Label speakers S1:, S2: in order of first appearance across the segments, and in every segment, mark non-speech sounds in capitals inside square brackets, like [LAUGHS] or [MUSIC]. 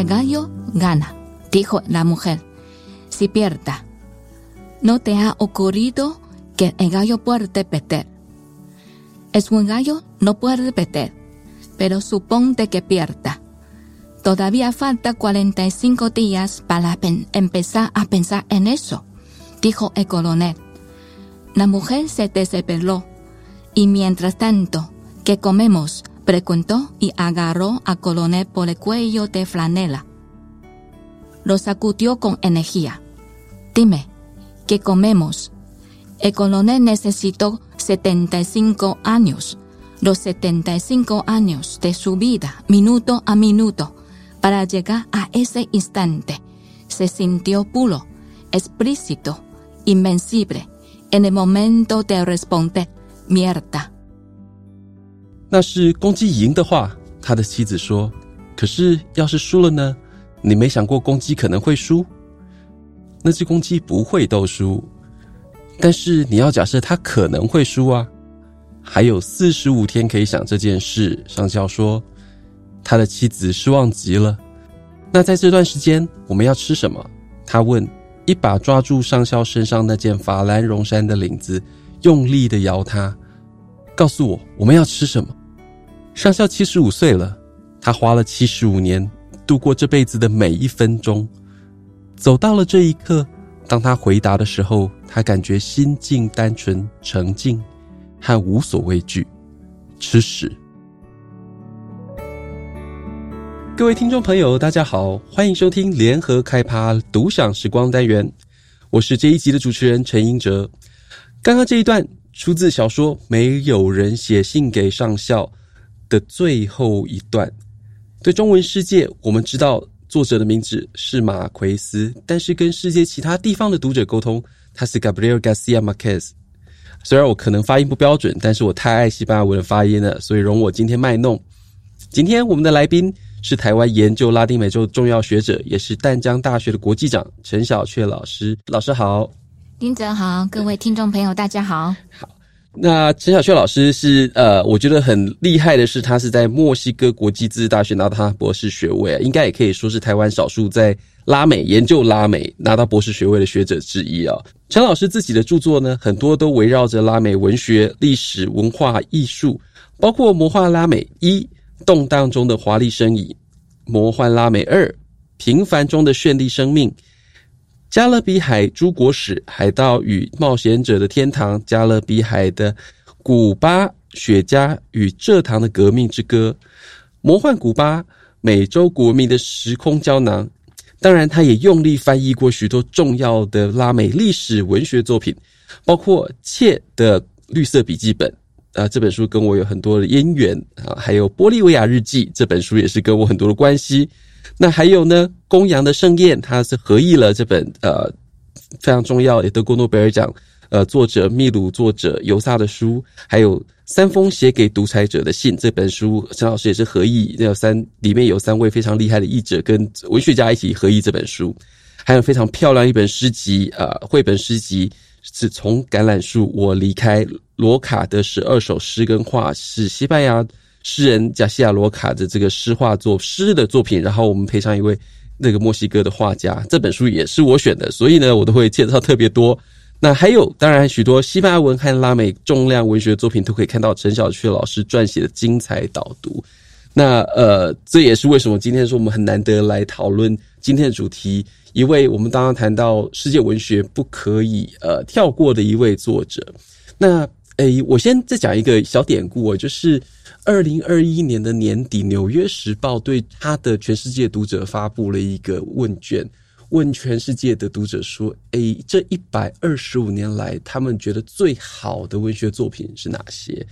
S1: el gallo gana, dijo la mujer. Si pierda, ¿no te ha ocurrido que el gallo puede perder? Es un gallo, no puede perder, pero suponte que pierda. Todavía falta 45 días para empezar a pensar en eso, dijo el coronel. La mujer se desesperó y mientras tanto, ¿qué comemos? Preguntó y agarró a coronel por el cuello de flanela. Lo sacudió con energía. Dime, ¿qué comemos? El coronel necesitó 75 años, los 75 años de su vida, minuto a minuto, para llegar a ese instante. Se sintió puro, explícito, invencible, en el momento de responder, mierda。
S2: 那是公鸡赢的话，他的妻子说：“可是要是输了呢？你没想过公鸡可能会输？那只公鸡不会斗输，但是你要假设它可能会输啊。还有四十五天可以想这件事。”上校说。他的妻子失望极了。那在这段时间，我们要吃什么？他问，一把抓住上校身上那件法兰绒衫的领子，用力的摇它。告诉我，我们要吃什么？上校七十五岁了，他花了七十五年度过这辈子的每一分钟。走到了这一刻，当他回答的时候，他感觉心境单纯、沉静和无所畏惧。吃屎。各位听众朋友，大家好，欢迎收听联合开趴独享时光单元，我是这一集的主持人陈英哲。刚刚这一段出自小说《没有人写信给上校》的最后一段。对中文世界，我们知道作者的名字是马奎斯，但是跟世界其他地方的读者沟通，他是 Gabriel Garcia Marquez。虽然我可能发音不标准，但是我太爱西班牙文的发音了，所以容我今天卖弄。今天我们的来宾。是台湾研究拉丁美洲重要学者，也是淡江大学的国际长陈小雀老师。老师好，
S1: 林哲好，各位听众朋友大家好。
S2: 好，那陈小雀老师是呃，我觉得很厉害的是，他是在墨西哥国际自治大学拿到他博士学位，应该也可以说是台湾少数在拉美研究拉美拿到博士学位的学者之一啊。陈老师自己的著作呢，很多都围绕着拉美文学、历史、文化、艺术，包括《魔幻拉美一》。动荡中的华丽身影，魔幻拉美二，平凡中的绚丽生命，加勒比海诸国史，海盗与冒险者的天堂，加勒比海的古巴雪茄与蔗糖的革命之歌，魔幻古巴，美洲国民的时空胶囊。当然，他也用力翻译过许多重要的拉美历史文学作品，包括切的绿色笔记本。啊，这本书跟我有很多的渊源啊，还有《玻利维亚日记》这本书也是跟我很多的关系。那还有呢，《公羊的盛宴》它是合译了这本呃非常重要也得过诺贝尔奖呃作者秘鲁作者尤萨的书，还有《三封写给独裁者的信》这本书，陈老师也是合译，那有三里面有三位非常厉害的译者跟文学家一起合译这本书，还有非常漂亮一本诗集，呃，绘本诗集。是从橄榄树我离开罗卡的十二首诗跟画，是西班牙诗人贾西亚罗卡的这个诗画作诗的作品，然后我们配上一位那个墨西哥的画家，这本书也是我选的，所以呢，我都会介绍特别多。那还有当然许多西班牙文和拉美重量文学作品都可以看到陈小雀老师撰写的精彩导读。那呃，这也是为什么今天说我们很难得来讨论今天的主题。一位我们刚刚谈到世界文学不可以呃跳过的一位作者，那诶，我先再讲一个小典故哦，就是二零二一年的年底，《纽约时报》对他的全世界读者发布了一个问卷，问全世界的读者说：“诶，这一百二十五年来，他们觉得最好的文学作品是哪些？”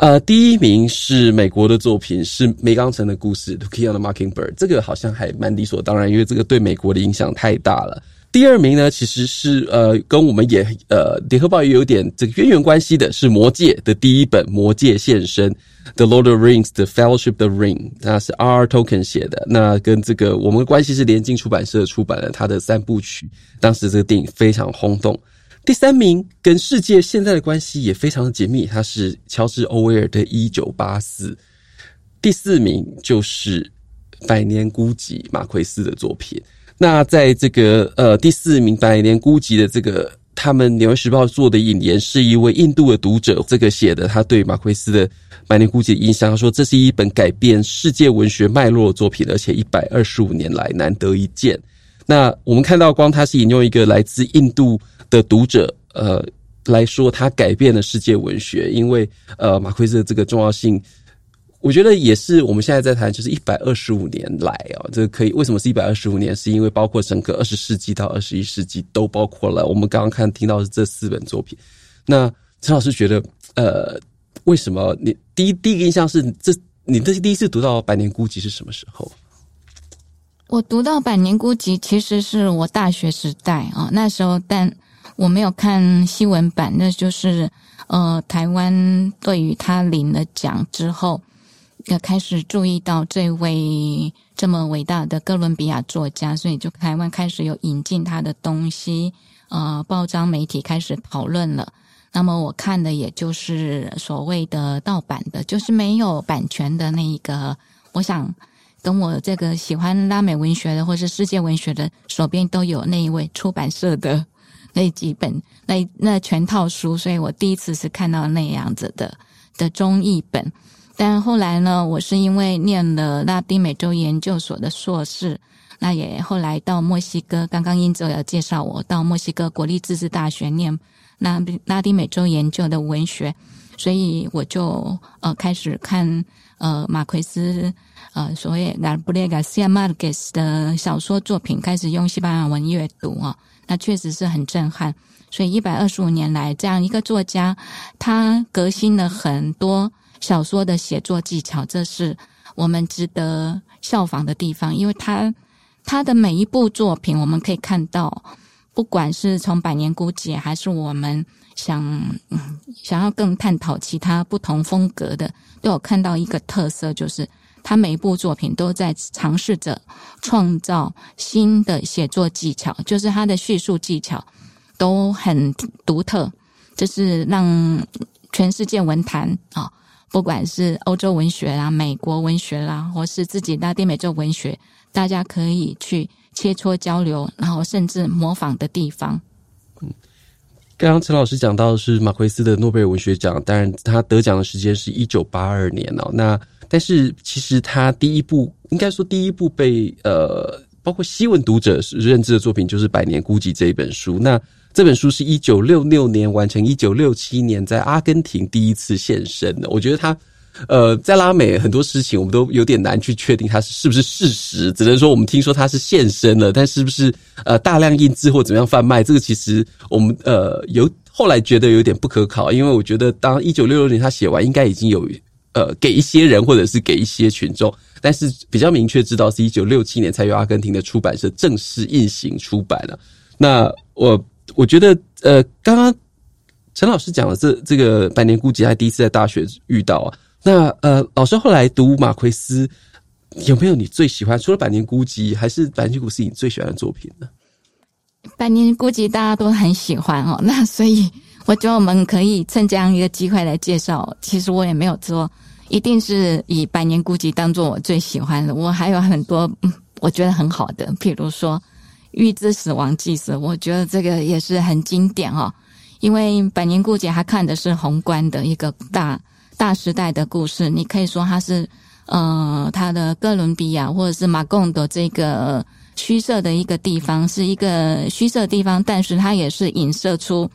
S2: 呃，第一名是美国的作品，是梅冈城的故事《To Kill a Mockingbird》，这个好像还蛮理所当然，因为这个对美国的影响太大了。第二名呢，其实是呃，跟我们也呃，联合报也有点这个渊源关系的，是《魔戒》的第一本《魔戒现身》（The Lord of Rings: The Fellowship of the Ring），那是 R. Token 写的。那跟这个我们的关系是联经出版社出版了他的三部曲，当时这个电影非常轰动。第三名跟世界现在的关系也非常的紧密，他是乔治·欧威尔的《一九八四》。第四名就是《百年孤寂》马奎斯的作品。那在这个呃第四名《百年孤寂》的这个。他们《纽约时报》做的引言是一位印度的读者这个写的，他对马奎斯的《百年孤寂》的印象，他说这是一本改变世界文学脉络的作品，而且一百二十五年来难得一见。那我们看到，光他是引用一个来自印度的读者，呃来说，他改变了世界文学，因为呃马奎斯的这个重要性。我觉得也是，我们现在在谈，就是一百二十五年来啊，这个可以为什么是一百二十五年？是因为包括整个二十世纪到二十一世纪都包括了。我们刚刚看听到是这四本作品。那陈老师觉得，呃，为什么你第一第一个印象是这？你这第一次读到《百年孤寂》是什么时候？
S1: 我读到《百年孤寂》其实是我大学时代啊，那时候但我没有看西文版，那就是呃，台湾对于他领了奖之后。要开始注意到这位这么伟大的哥伦比亚作家，所以就台湾开始有引进他的东西，呃，报章媒体开始讨论了。那么我看的也就是所谓的盗版的，就是没有版权的那一个。我想跟我这个喜欢拉美文学的或是世界文学的手边都有那一位出版社的 [LAUGHS] 那几本那那全套书，所以我第一次是看到那样子的的中译本。但后来呢，我是因为念了拉丁美洲研究所的硕士，那也后来到墨西哥。刚刚英哲有介绍我到墨西哥国立自治大学念拉拉丁美洲研究的文学，所以我就呃开始看呃马奎斯呃所谓加布列加西亚马尔斯的小说作品，开始用西班牙文阅读啊，那确实是很震撼。所以一百二十五年来，这样一个作家，他革新了很多。小说的写作技巧，这是我们值得效仿的地方，因为他他的每一部作品，我们可以看到，不管是从《百年孤寂》，还是我们想想要更探讨其他不同风格的，都有看到一个特色，就是他每一部作品都在尝试着创造新的写作技巧，就是他的叙述技巧都很独特，就是让全世界文坛啊。不管是欧洲文学啦、美国文学啦，或是自己拉丁美洲文学，大家可以去切磋交流，然后甚至模仿的地方。
S2: 嗯，刚刚陈老师讲到的是马奎斯的诺贝尔文学奖，当然他得奖的时间是一九八二年哦。那但是其实他第一部，应该说第一部被呃，包括西文读者认知的作品，就是《百年孤寂》这一本书。那这本书是一九六六年完成，一九六七年在阿根廷第一次现身的。我觉得他，呃，在拉美很多事情我们都有点难去确定它是不是事实，只能说我们听说他是现身了，但是不是呃大量印制或怎么样贩卖，这个其实我们呃有后来觉得有点不可考，因为我觉得当一九六六年他写完，应该已经有呃给一些人或者是给一些群众，但是比较明确知道是一九六七年才由阿根廷的出版社正式印行出版了。那我。我觉得，呃，刚刚陈老师讲的这这个《百年孤寂》，还第一次在大学遇到啊。那呃，老师后来读马奎斯，有没有你最喜欢？除了《百年孤寂》，还是《百年孤寂》是你最喜欢的作品呢？
S1: 《百年孤寂》大家都很喜欢哦，那所以我觉得我们可以趁这样一个机会来介绍。其实我也没有说一定是以《百年孤寂》当做我最喜欢的，我还有很多嗯，我觉得很好的，譬如说。《预知死亡祭祀》，我觉得这个也是很经典哈，因为《百年孤寂》它看的是宏观的一个大大时代的故事，你可以说它是呃，他的哥伦比亚或者是马贡的这个虚设的一个地方，是一个虚设地方，但是它也是影射出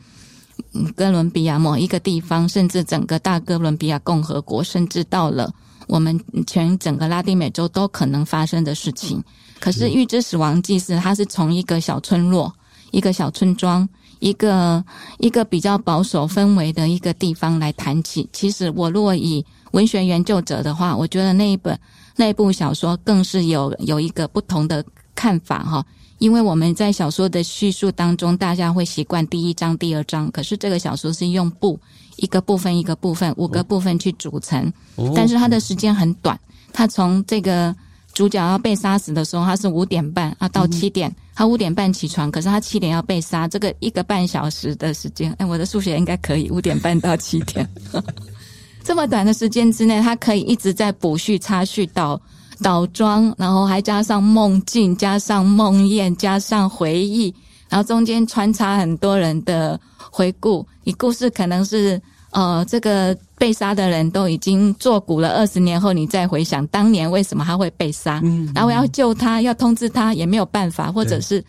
S1: 哥伦比亚某一个地方，甚至整个大哥伦比亚共和国，甚至到了我们全整个拉丁美洲都可能发生的事情。可是《预知死亡祭司》它是从一个小村落、一个小村庄、一个一个比较保守氛围的一个地方来谈起。其实，我如果以文学研究者的话，我觉得那一本那一部小说更是有有一个不同的看法哈。因为我们在小说的叙述当中，大家会习惯第一章、第二章，可是这个小说是用部一个部分一个部分五个部分去组成，但是它的时间很短，它从这个。主角要被杀死的时候，他是五点半啊到七点，他五点半起床，可是他七点要被杀，这个一个半小时的时间，哎，我的数学应该可以，五点半到七点，[LAUGHS] 这么短的时间之内，他可以一直在补叙插叙到倒装，然后还加上梦境，加上梦魇，加上回忆，然后中间穿插很多人的回顾。你故事可能是呃，这个被杀的人都已经作古了，二十年后你再回想当年为什么他会被杀，嗯，然后要救他，要通知他也没有办法，或者是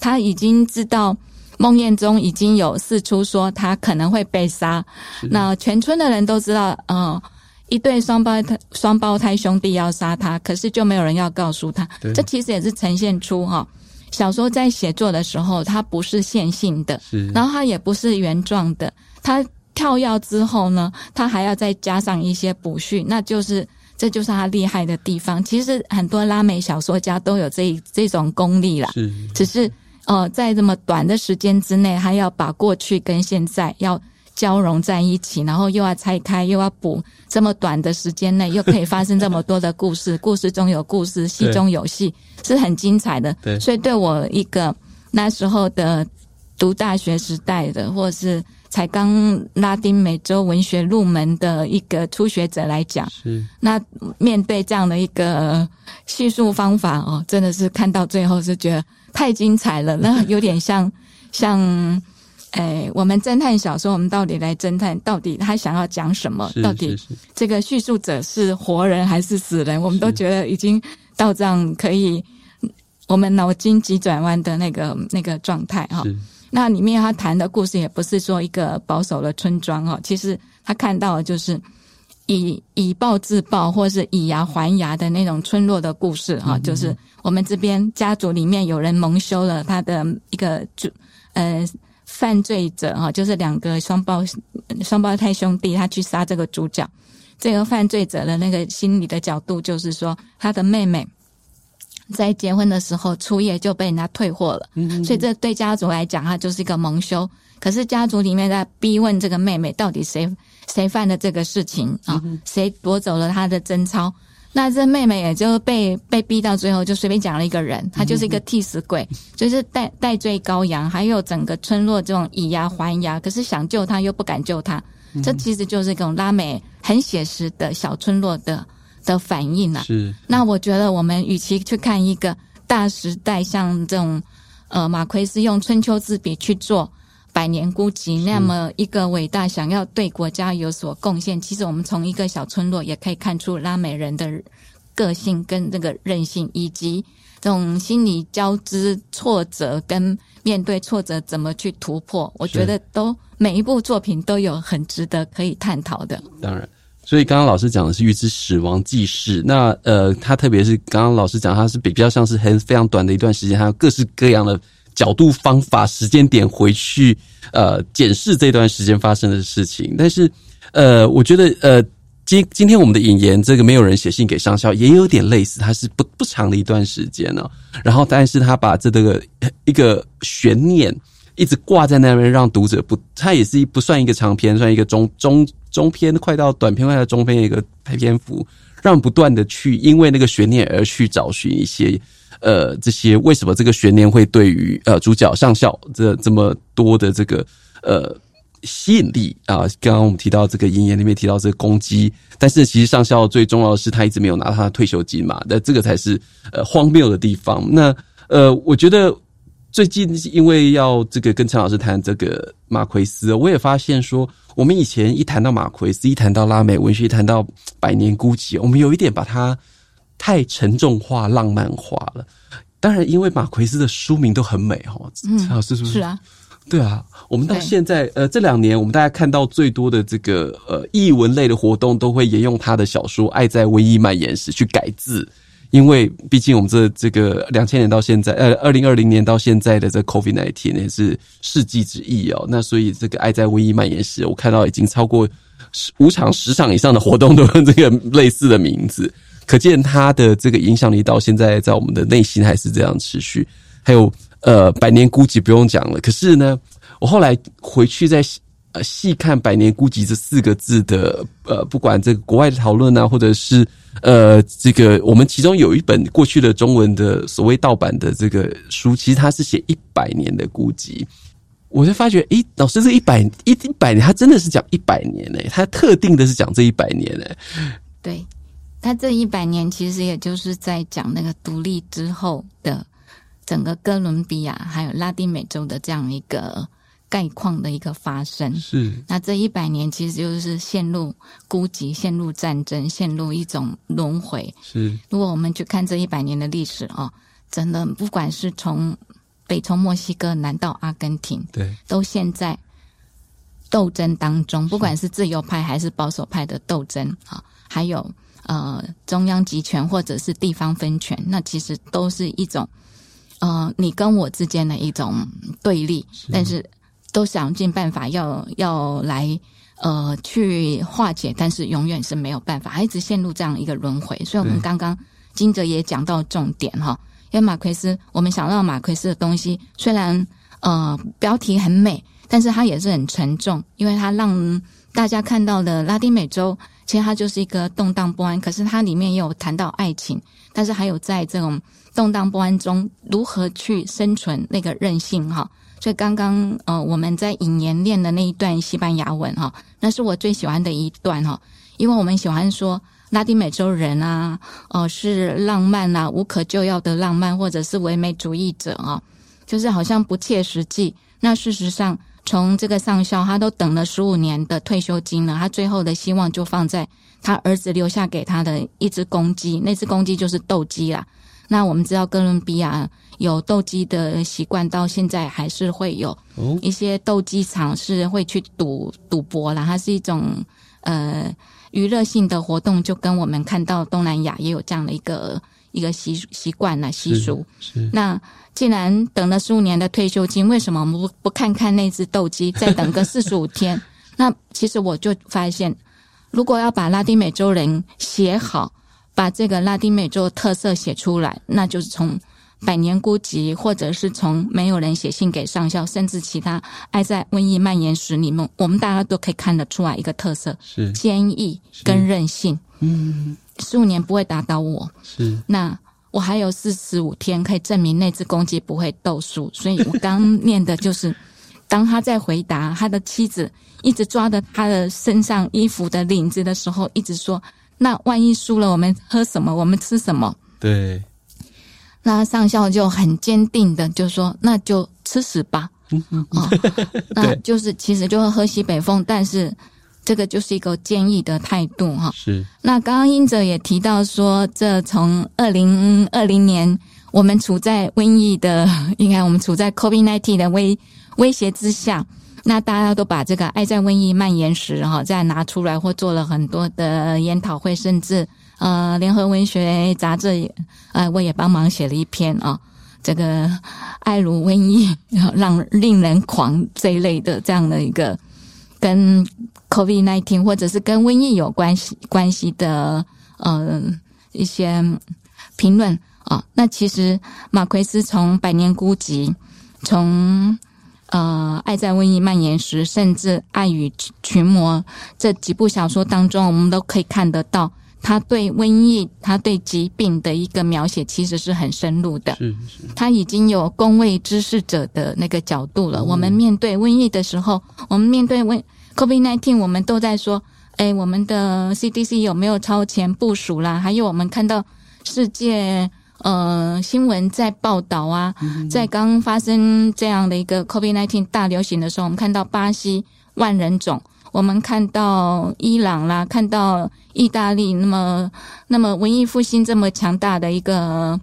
S1: 他已经知道梦魇中已经有四出说他可能会被杀，那全村的人都知道，嗯、呃。一对双胞胎双胞胎兄弟要杀他，可是就没有人要告诉他。这其实也是呈现出哈，小说在写作的时候，它不是线性的，然后它也不是原状的。它跳跃之后呢，它还要再加上一些补叙，那就是这就是它厉害的地方。其实很多拉美小说家都有这这种功力啦，是，只是呃，在这么短的时间之内，还要把过去跟现在要。交融在一起，然后又要拆开，又要补，这么短的时间内又可以发生这么多的故事，故事中有故事，戏中有戏，是很精彩的。对，所以对我一个那时候的读大学时代的，或是才刚拉丁美洲文学入门的一个初学者来讲，是那面对这样的一个叙述方法哦，真的是看到最后是觉得太精彩了，那有点像像。哎，我们侦探小说，我们到底来侦探，到底他想要讲什么？到底这个叙述者是活人还是死人？我们都觉得已经到这样可以，我们脑筋急转弯的那个那个状态哈。那里面他谈的故事也不是说一个保守的村庄哈，其实他看到的就是以以暴制暴，或是以牙还牙的那种村落的故事哈。就是我们这边家族里面有人蒙羞了他的一个主呃。犯罪者哈，就是两个双胞双胞胎兄弟，他去杀这个主角。这个犯罪者的那个心理的角度，就是说他的妹妹在结婚的时候初夜就被人家退货了，所以这对家族来讲，他就是一个蒙羞。可是家族里面在逼问这个妹妹，到底谁谁犯的这个事情啊？谁夺走了他的贞操？那这妹妹也就被被逼到最后，就随便讲了一个人，他就是一个替死鬼，就是代代罪羔羊，还有整个村落这种以牙还牙，可是想救他又不敢救他，这其实就是一种拉美很写实的小村落的的反应啊。是。那我觉得我们与其去看一个大时代，像这种呃马奎斯用春秋之笔去做。百年孤寂，那么一个伟大，想要对国家有所贡献。其实我们从一个小村落也可以看出拉美人的个性跟那个韧性，以及这种心理交织、挫折跟面对挫折怎么去突破。我觉得都每一部作品都有很值得可以探讨的。
S2: 当然，所以刚刚老师讲的是《预知死亡记事》，那呃，他特别是刚刚老师讲，他是比较像是很非常短的一段时间，还有各式各样的。角度、方法、时间点回去，呃，检视这段时间发生的事情。但是，呃，我觉得，呃，今今天我们的引言，这个没有人写信给上校，也有点类似，它是不不长的一段时间呢、哦。然后，但是他把这个一个悬念一直挂在那边，让读者不，它也是不算一个长篇，算一个中中中篇，快到短篇，快到中篇一个篇幅，让不断的去因为那个悬念而去找寻一些。呃，这些为什么这个悬念会对于呃主角上校这这么多的这个呃吸引力啊？刚刚我们提到这个引言里面提到这个攻击，但是其实上校最重要的是他一直没有拿他的退休金嘛，那这个才是呃荒谬的地方。那呃，我觉得最近因为要这个跟陈老师谈这个马奎斯，我也发现说，我们以前一谈到马奎斯，一谈到拉美文学，一谈到百年孤寂，我们有一点把它。太沉重化、浪漫化了。当然，因为马奎斯的书名都很美哈。陈老师是不是？是啊，对啊。我们到现在呃这两年，我们大家看到最多的这个呃译文类的活动，都会沿用他的小说《爱在瘟疫蔓延时》去改字，因为毕竟我们这这个两千年到现在，呃二零二零年到现在的这 COVID nineteen 也是世纪之役哦。那所以这个《爱在瘟疫蔓延时》，我看到已经超过十五场、十场以上的活动都用这个类似的名字。可见他的这个影响力到现在，在我们的内心还是这样持续。还有呃，百年孤寂不用讲了。可是呢，我后来回去再呃细看“百年孤寂”这四个字的呃，不管这个国外的讨论啊，或者是呃，这个我们其中有一本过去的中文的所谓盗版的这个书，其实它是写一百年的孤寂。我就发觉，诶，老师这一百一一百年，他真的是讲一百年诶，他特定的是讲这一百年诶。
S1: 对。他这一百年其实也就是在讲那个独立之后的整个哥伦比亚还有拉丁美洲的这样一个概况的一个发生。
S2: 是，
S1: 那这一百年其实就是陷入孤寂、陷入战争、陷入一种轮回。
S2: 是，
S1: 如果我们去看这一百年的历史哦，真的不管是从北从墨西哥南到阿根廷，
S2: 对，
S1: 都现在斗争当中，不管是自由派还是保守派的斗争啊，还有。呃，中央集权或者是地方分权，那其实都是一种呃你跟我之间的一种对立，是但是都想尽办法要要来呃去化解，但是永远是没有办法，还一直陷入这样一个轮回。所以，我们刚刚金哲也讲到重点哈，因为马奎斯，我们想到马奎斯的东西，虽然呃标题很美，但是它也是很沉重，因为它让大家看到了拉丁美洲。其实它就是一个动荡不安，可是它里面也有谈到爱情，但是还有在这种动荡不安中如何去生存那个韧性哈。所以刚刚呃我们在引言练的那一段西班牙文哈，那是我最喜欢的一段哈，因为我们喜欢说拉丁美洲人啊，哦、呃、是浪漫啊，无可救药的浪漫，或者是唯美主义者啊，就是好像不切实际。那事实上。从这个上校，他都等了十五年的退休金了，他最后的希望就放在他儿子留下给他的一只公鸡，那只公鸡就是斗鸡啦。那我们知道哥伦比亚有斗鸡的习惯，到现在还是会有一些斗鸡场是会去赌赌博啦，它是一种呃娱乐性的活动，就跟我们看到东南亚也有这样的一个。一个习习惯啦，习俗。是。那既然等了十五年的退休金，为什么我们不不看看那只斗鸡，[LAUGHS] 再等个四十五天？那其实我就发现，如果要把拉丁美洲人写好，把这个拉丁美洲特色写出来，那就是从《百年孤寂》，或者是从没有人写信给上校，甚至其他《爱在瘟疫蔓延时》里面，我们大家都可以看得出来一个特色：是坚毅跟韧性。嗯。十五年不会打倒我，是那我还有四十五天可以证明那只公鸡不会斗输，所以我刚念的就是，[LAUGHS] 当他在回答他的妻子一直抓着他的身上衣服的领子的时候，一直说：“那万一输了，我们喝什么？我们吃什么？”对，那上校就很坚定的就说：“那就吃屎吧。”哦，那 [LAUGHS] 就是其实就是喝西北风，但是。这个就是一个建议的态度哈。是。那刚刚英哲也提到说，这从二零二零年，我们处在瘟疫的，应该我们处在 COVID-19 的威威胁之下，那大家都把这个《爱在瘟疫蔓延时》哈再拿出来，或做了很多的研讨会，甚至呃，联合文学杂志呃，我也帮忙写了一篇啊，这个爱如瘟疫，让令人狂这一类的这样的一个跟。COVID-19 或者是跟瘟疫有关系关系的呃一些评论啊，那其实马奎斯从《百年孤寂》，从呃《爱在瘟疫蔓延时》，甚至《爱与群魔》这几部小说当中，我们都可以看得到他对瘟疫、他对疾病的一个描写，其实是很深入的。是是，他已经有公卫知识者的那个角度了。我们面对瘟疫的时候，我们面对瘟。COVID-19，我们都在说，哎，我们的 CDC 有没有超前部署啦？还有，我们看到世界呃新闻在报道啊，在刚发生这样的一个 COVID-19 大流行的时候，我们看到巴西万人种，我们看到伊朗啦，看到意大利，那么那么文艺复兴这么强大的一个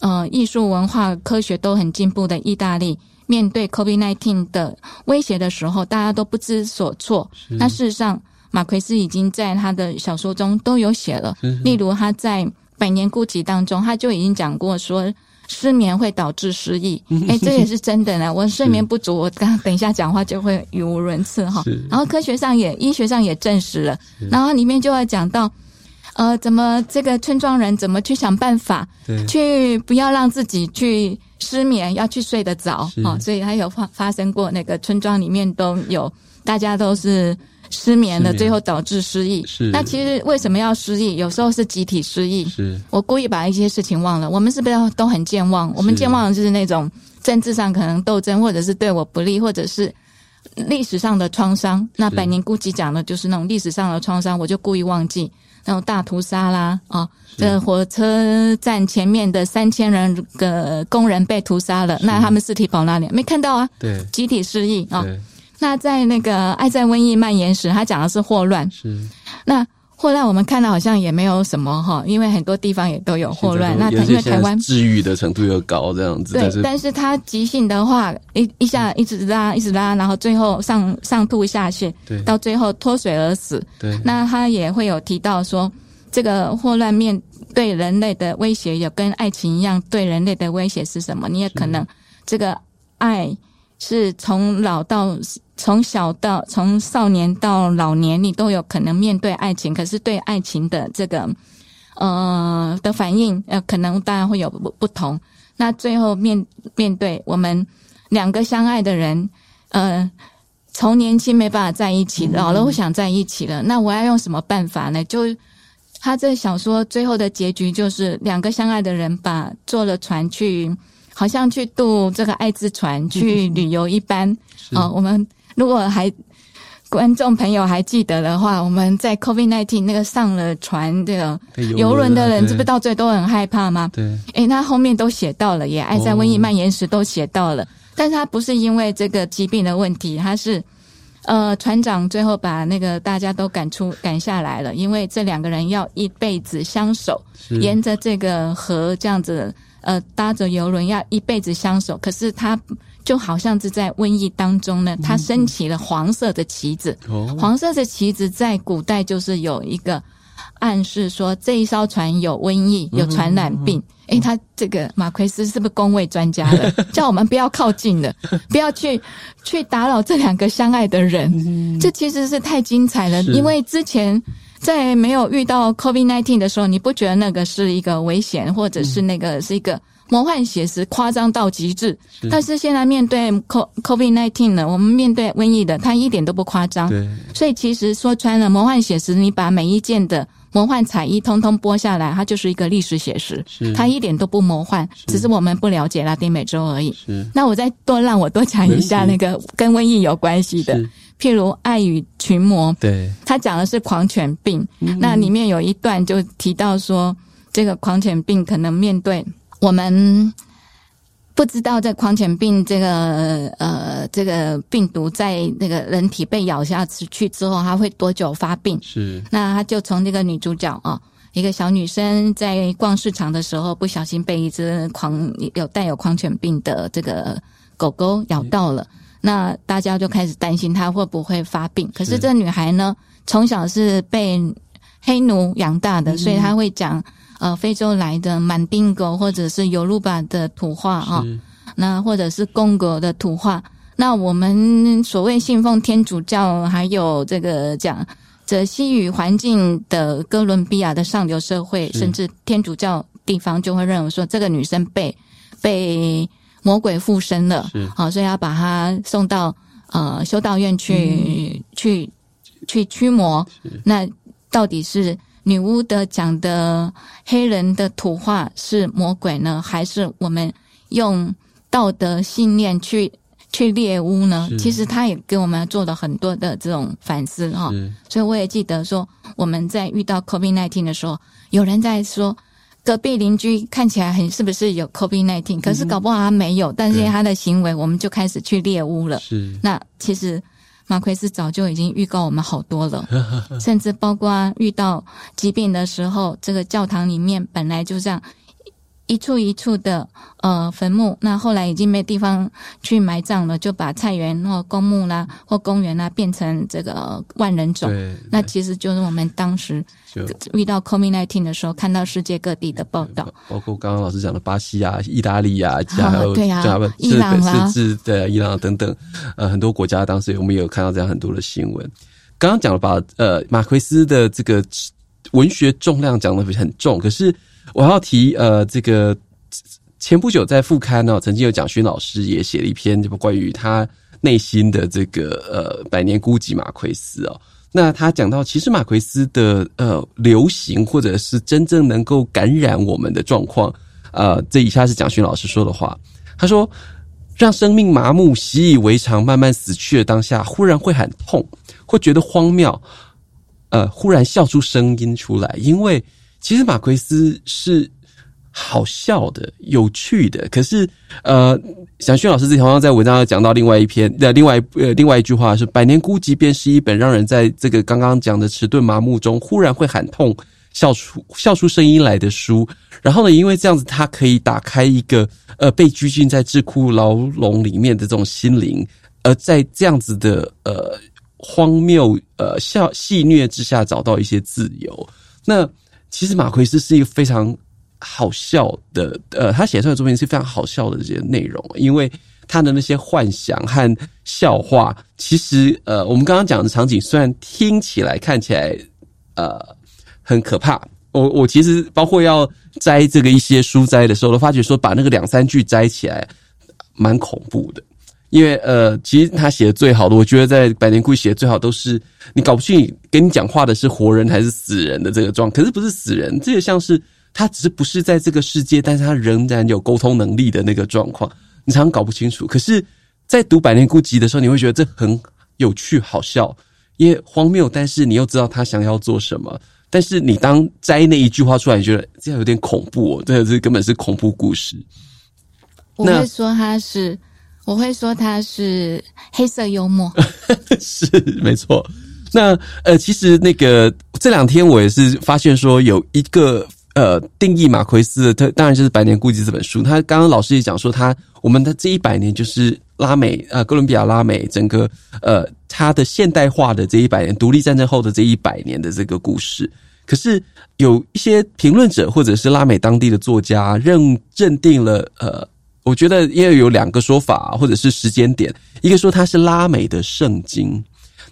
S1: 呃艺术文化科学都很进步的意大利。面对 COVID-19 的威胁的时候，大家都不知所措。是那事实上，马奎斯已经在他的小说中都有写了。是是例如，他在《百年孤寂》当中，他就已经讲过说，失眠会导致失忆。哎，这也是真的呢。[LAUGHS] 我睡眠不足，我刚等一下讲话就会语无伦次哈。然后科学上也，医学上也证实了。然后里面就会讲到，呃，怎么这个村庄人怎么去想办法，去不要让自己去。失眠要去睡得早啊哦，所以他有发发生过那个村庄里面都有，大家都是失眠的，眠最后导致失忆。是那其实为什么要失忆？有时候是集体失忆。是我故意把一些事情忘了。我们是不是都很健忘？我们健忘的就是那种政治上可能斗争，或者是对我不利，或者是历史上的创伤。那百年孤寂讲的就是那种历史上的创伤，我就故意忘记那种大屠杀啦，啊，这火车站前面的三千人的工人被屠杀了，那他们尸体跑哪里？没看到啊？
S2: 对，
S1: 集体失忆啊。那在那个《爱在瘟疫蔓延时》，他讲的是霍乱。
S2: 是。
S1: 那霍乱我们看到好像也没有什么哈，因为很多地方也都有霍乱。那因为台湾
S2: 治愈的程度又高，这样子。
S1: 对，但是它急性的话，一一下一直拉，一直拉，然后最后上上吐下泻，
S2: 对，
S1: 到最后脱水而死。
S2: 对。
S1: 那他也会有提到说，这个霍乱面对人类的威胁，有跟爱情一样，对人类的威胁是什么？你也可能这个爱。是从老到从小到从少年到老年，你都有可能面对爱情。可是对爱情的这个呃的反应，呃，可能当然会有不不同。那最后面面对我们两个相爱的人，呃，从年轻没办法在一起，老了我想在一起了，那我要用什么办法呢？就他这小说最后的结局就是两个相爱的人把坐了船去。好像去渡这个爱之船去旅游一般啊、哦！我们如果还观众朋友还记得的话，我们在 COVID-19 那个上了船这个游轮的人，这不是到最后都很害怕吗？
S2: 对，
S1: 诶，那后面都写到了，也爱在瘟疫蔓延时都写到了，哦、但是他不是因为这个疾病的问题，他是呃船长最后把那个大家都赶出赶下来了，因为这两个人要一辈子相守，沿着这个河这样子。呃，搭着游轮要一辈子相守，可是他就好像是在瘟疫当中呢，他升起了黄色的旗子。
S2: 哦，
S1: 黄色的旗子在古代就是有一个暗示说，这一艘船有瘟疫，有传染病。诶，他这个马奎斯是不是公卫专家了？[LAUGHS] 叫我们不要靠近了，不要去去打扰这两个相爱的人。这其实是太精彩了，因为之前。在没有遇到 COVID-19 的时候，你不觉得那个是一个危险，或者是那个是一个魔幻写实、夸张到极致？但是现在面对 COVID nineteen 呢，我们面对瘟疫的，它一点都不夸张。
S2: 对，
S1: 所以其实说穿了，魔幻写实，你把每一件的魔幻彩衣通通剥下来，它就是一个历史写实。它一点都不魔幻，只是我们不了解拉丁美洲而已。
S2: 是。
S1: 那我再多让我多讲一下那个跟瘟疫有关系的。譬如《爱与群魔》，
S2: 对，
S1: 他讲的是狂犬病。嗯、那里面有一段就提到说，这个狂犬病可能面对我们不知道，这狂犬病这个呃这个病毒在那个人体被咬下去之后，它会多久发病？
S2: 是。
S1: 那他就从这个女主角啊、哦，一个小女生在逛市场的时候，不小心被一只狂有带有狂犬病的这个狗狗咬到了。那大家就开始担心她会不会发病。可是这女孩呢，从小是被黑奴养大的，所以她会讲呃非洲来的满丁狗或者是尤鲁巴的土话啊，那或者是贡格的土话。那我们所谓信奉天主教，还有这个讲这西语环境的哥伦比亚的上流社会，甚至天主教地方就会认为说，这个女生被被。魔鬼附身了，好，所以要把她送到呃修道院去、嗯、去去驱魔。那到底是女巫的讲的黑人的土话是魔鬼呢，还是我们用道德信念去去猎巫呢？其实他也给我们做了很多的这种反思哈。所以我也记得说，我们在遇到 COVID-19 的时候，有人在说。隔壁邻居看起来很是不是有 COVID-19？可是搞不好他没有，但是他的行为我们就开始去猎巫了。
S2: 是，
S1: 那其实马奎斯早就已经预告我们好多了，[LAUGHS] 甚至包括遇到疾病的时候，这个教堂里面本来就这样。一处一处的呃坟墓，那后来已经没地方去埋葬了，就把菜园或公墓啦或公园啦变成这个万人冢。那其实就是我们当时遇到 COVID-19 的时候，看到世界各地的报道，
S2: 包括刚刚老师讲的巴西啊、意大利啊，还有
S1: 对啊，
S2: 伊朗啦，甚至对伊朗等等，呃，很多国家当时我们也有看到这样很多的新闻。刚刚讲了把呃马奎斯的这个文学重量讲得很重，可是。我要提呃，这个前不久在副刊呢，曾经有蒋勋老师也写了一篇，就关于他内心的这个呃百年孤寂马奎斯哦。那他讲到，其实马奎斯的呃流行或者是真正能够感染我们的状况，呃，这以下是蒋勋老师说的话。他说，让生命麻木、习以为常、慢慢死去的当下，忽然会喊痛，会觉得荒谬，呃，忽然笑出声音出来。因为其实马奎斯是好笑的、有趣的。可是，呃，想轩老师之前好像在文章要讲到另外一篇的、呃、另外呃另外一句话是：“百年孤寂便是一本让人在这个刚刚讲的迟钝麻木中，忽然会喊痛。”笑出笑出声音来的书，然后呢，因为这样子，它可以打开一个呃被拘禁在智库牢笼里面的这种心灵，而在这样子的呃荒谬呃笑戏谑之下找到一些自由。那其实马奎斯是一个非常好笑的，呃，他写出来的作品是非常好笑的这些内容，因为他的那些幻想和笑话，其实呃，我们刚刚讲的场景虽然听起来看起来呃。很可怕。我我其实包括要摘这个一些书摘的时候，都发觉说把那个两三句摘起来蛮恐怖的。因为呃，其实他写的最好的，我觉得在《百年孤寂》写的最好，都是你搞不清跟你讲话的是活人还是死人的这个状。可是不是死人，这个像是他只是不是在这个世界，但是他仍然有沟通能力的那个状况，你常常搞不清楚。可是，在读《百年孤寂》的时候，你会觉得这很有趣、好笑，也荒谬，但是你又知道他想要做什么。但是你当摘那一句话出来，你觉得这样有点恐怖哦，这这根本是恐怖故事。
S1: 我会说他是，我会说他是黑色幽默，[LAUGHS]
S2: 是没错。那呃，其实那个这两天我也是发现说有一个呃定义马奎斯的，他当然就是《百年孤寂》这本书。他刚刚老师也讲说他，他我们的这一百年就是。拉美呃，哥伦比亚拉美整个呃，它的现代化的这一百年，独立战争后的这一百年的这个故事，可是有一些评论者或者是拉美当地的作家认认定了呃，我觉得因为有两个说法或者是时间点，一个说它是拉美的圣经，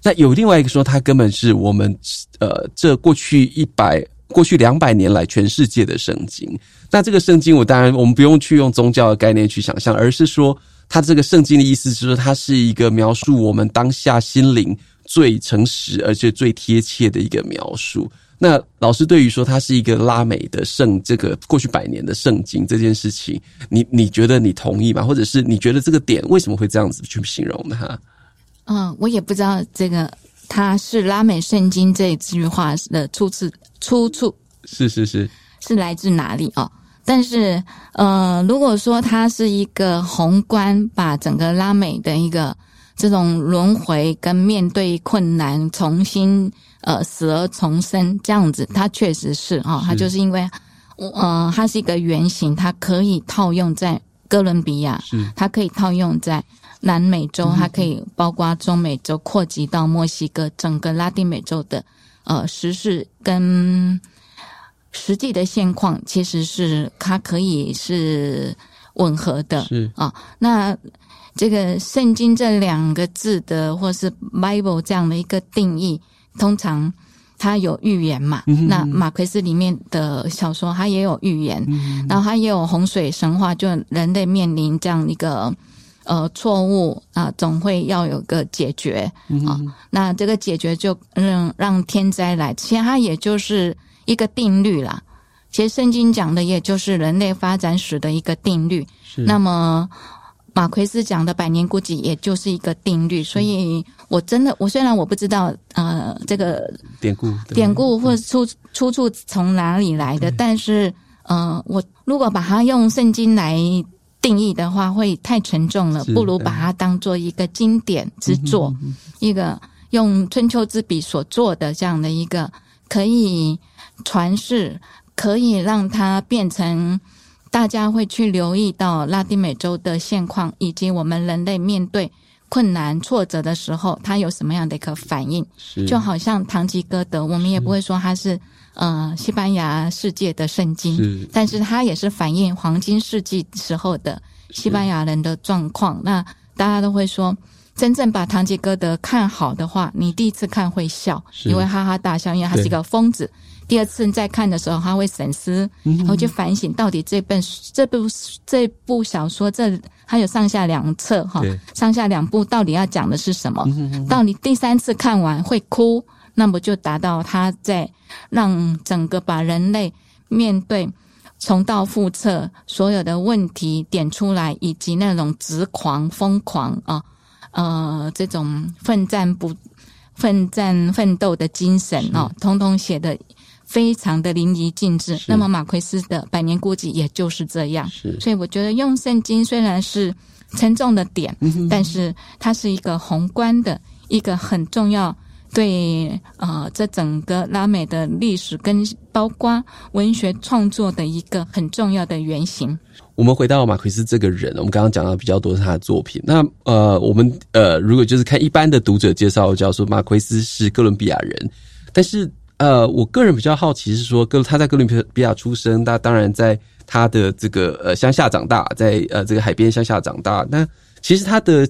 S2: 那有另外一个说它根本是我们呃这过去一百过去两百年来全世界的圣经。那这个圣经，我当然我们不用去用宗教的概念去想象，而是说。它这个圣经的意思是说，它是一个描述我们当下心灵最诚实而且最贴切的一个描述。那老师对于说它是一个拉美的圣，这个过去百年的圣经这件事情，你你觉得你同意吗？或者是你觉得这个点为什么会这样子去形容它？
S1: 嗯，我也不知道这个它是拉美圣经这句话的出自出处
S2: 是是是
S1: 是来自哪里哦？但是，呃，如果说它是一个宏观，把整个拉美的一个这种轮回跟面对困难、重新呃死而重生这样子，它确实是啊、哦，它就是因为，呃，它是一个原型，它可以套用在哥伦比亚，是它可以套用在南美洲，它可以包括中美洲，扩及到墨西哥，整个拉丁美洲的呃时事跟。实际的现况其实是它可以是吻合的，是啊。那这个圣经这两个字的，或是 Bible 这样的一个定义，通常它有预言嘛。嗯、那马奎斯里面的小说，它也有预言，嗯、然后它也有洪水神话，就人类面临这样一个呃错误啊，总会要有个解决、啊。那这个解决就让让天灾来，其实它也就是。一个定律啦，其实圣经讲的也就是人类发展史的一个定律。是那么马奎斯讲的百年孤寂也就是一个定律。所以我真的，我虽然我不知道呃这个
S2: 典故
S1: 典故或者出出处从哪里来的，但是呃我如果把它用圣经来定义的话，会太沉重了，不如把它当做一个经典之作，嗯、一个用春秋之笔所做的这样的一个可以。传世可以让它变成大家会去留意到拉丁美洲的现况，以及我们人类面对困难挫折的时候，它有什么样的一个反应？就好像《堂吉诃德》，我们也不会说他是，是呃西班牙世界的圣经，是但是它也是反映黄金世纪时候的西班牙人的状况。那大家都会说，真正把《堂吉诃德》看好的话，你第一次看会笑，是你会哈哈大笑，因为他是一个疯子。第二次再看的时候，他会审思，然后去反省到底这本这部这部小说这还有上下两册哈，上下两部到底要讲的是什么？到你第三次看完会哭，那么就达到他在让整个把人类面对重蹈覆辙，所有的问题点出来，以及那种执狂、疯狂啊，呃，这种奋战不奋战奋斗的精神哦，通通写得非常的淋漓尽致。那么马奎斯的《百年孤寂》也就是这样。是，所以我觉得用圣经虽然是沉重的点，但是它是一个宏观的一个很重要。对，呃，这整个拉美的历史跟包括文学创作的一个很重要的原型。
S2: 我们回到马奎斯这个人，我们刚刚讲到比较多是他的作品。那呃，我们呃，如果就是看一般的读者介绍，叫说马奎斯是哥伦比亚人，但是呃，我个人比较好奇是说，哥他在哥伦比亚出生，那当然在他的这个呃乡下长大，在呃这个海边乡下长大。那其实他的。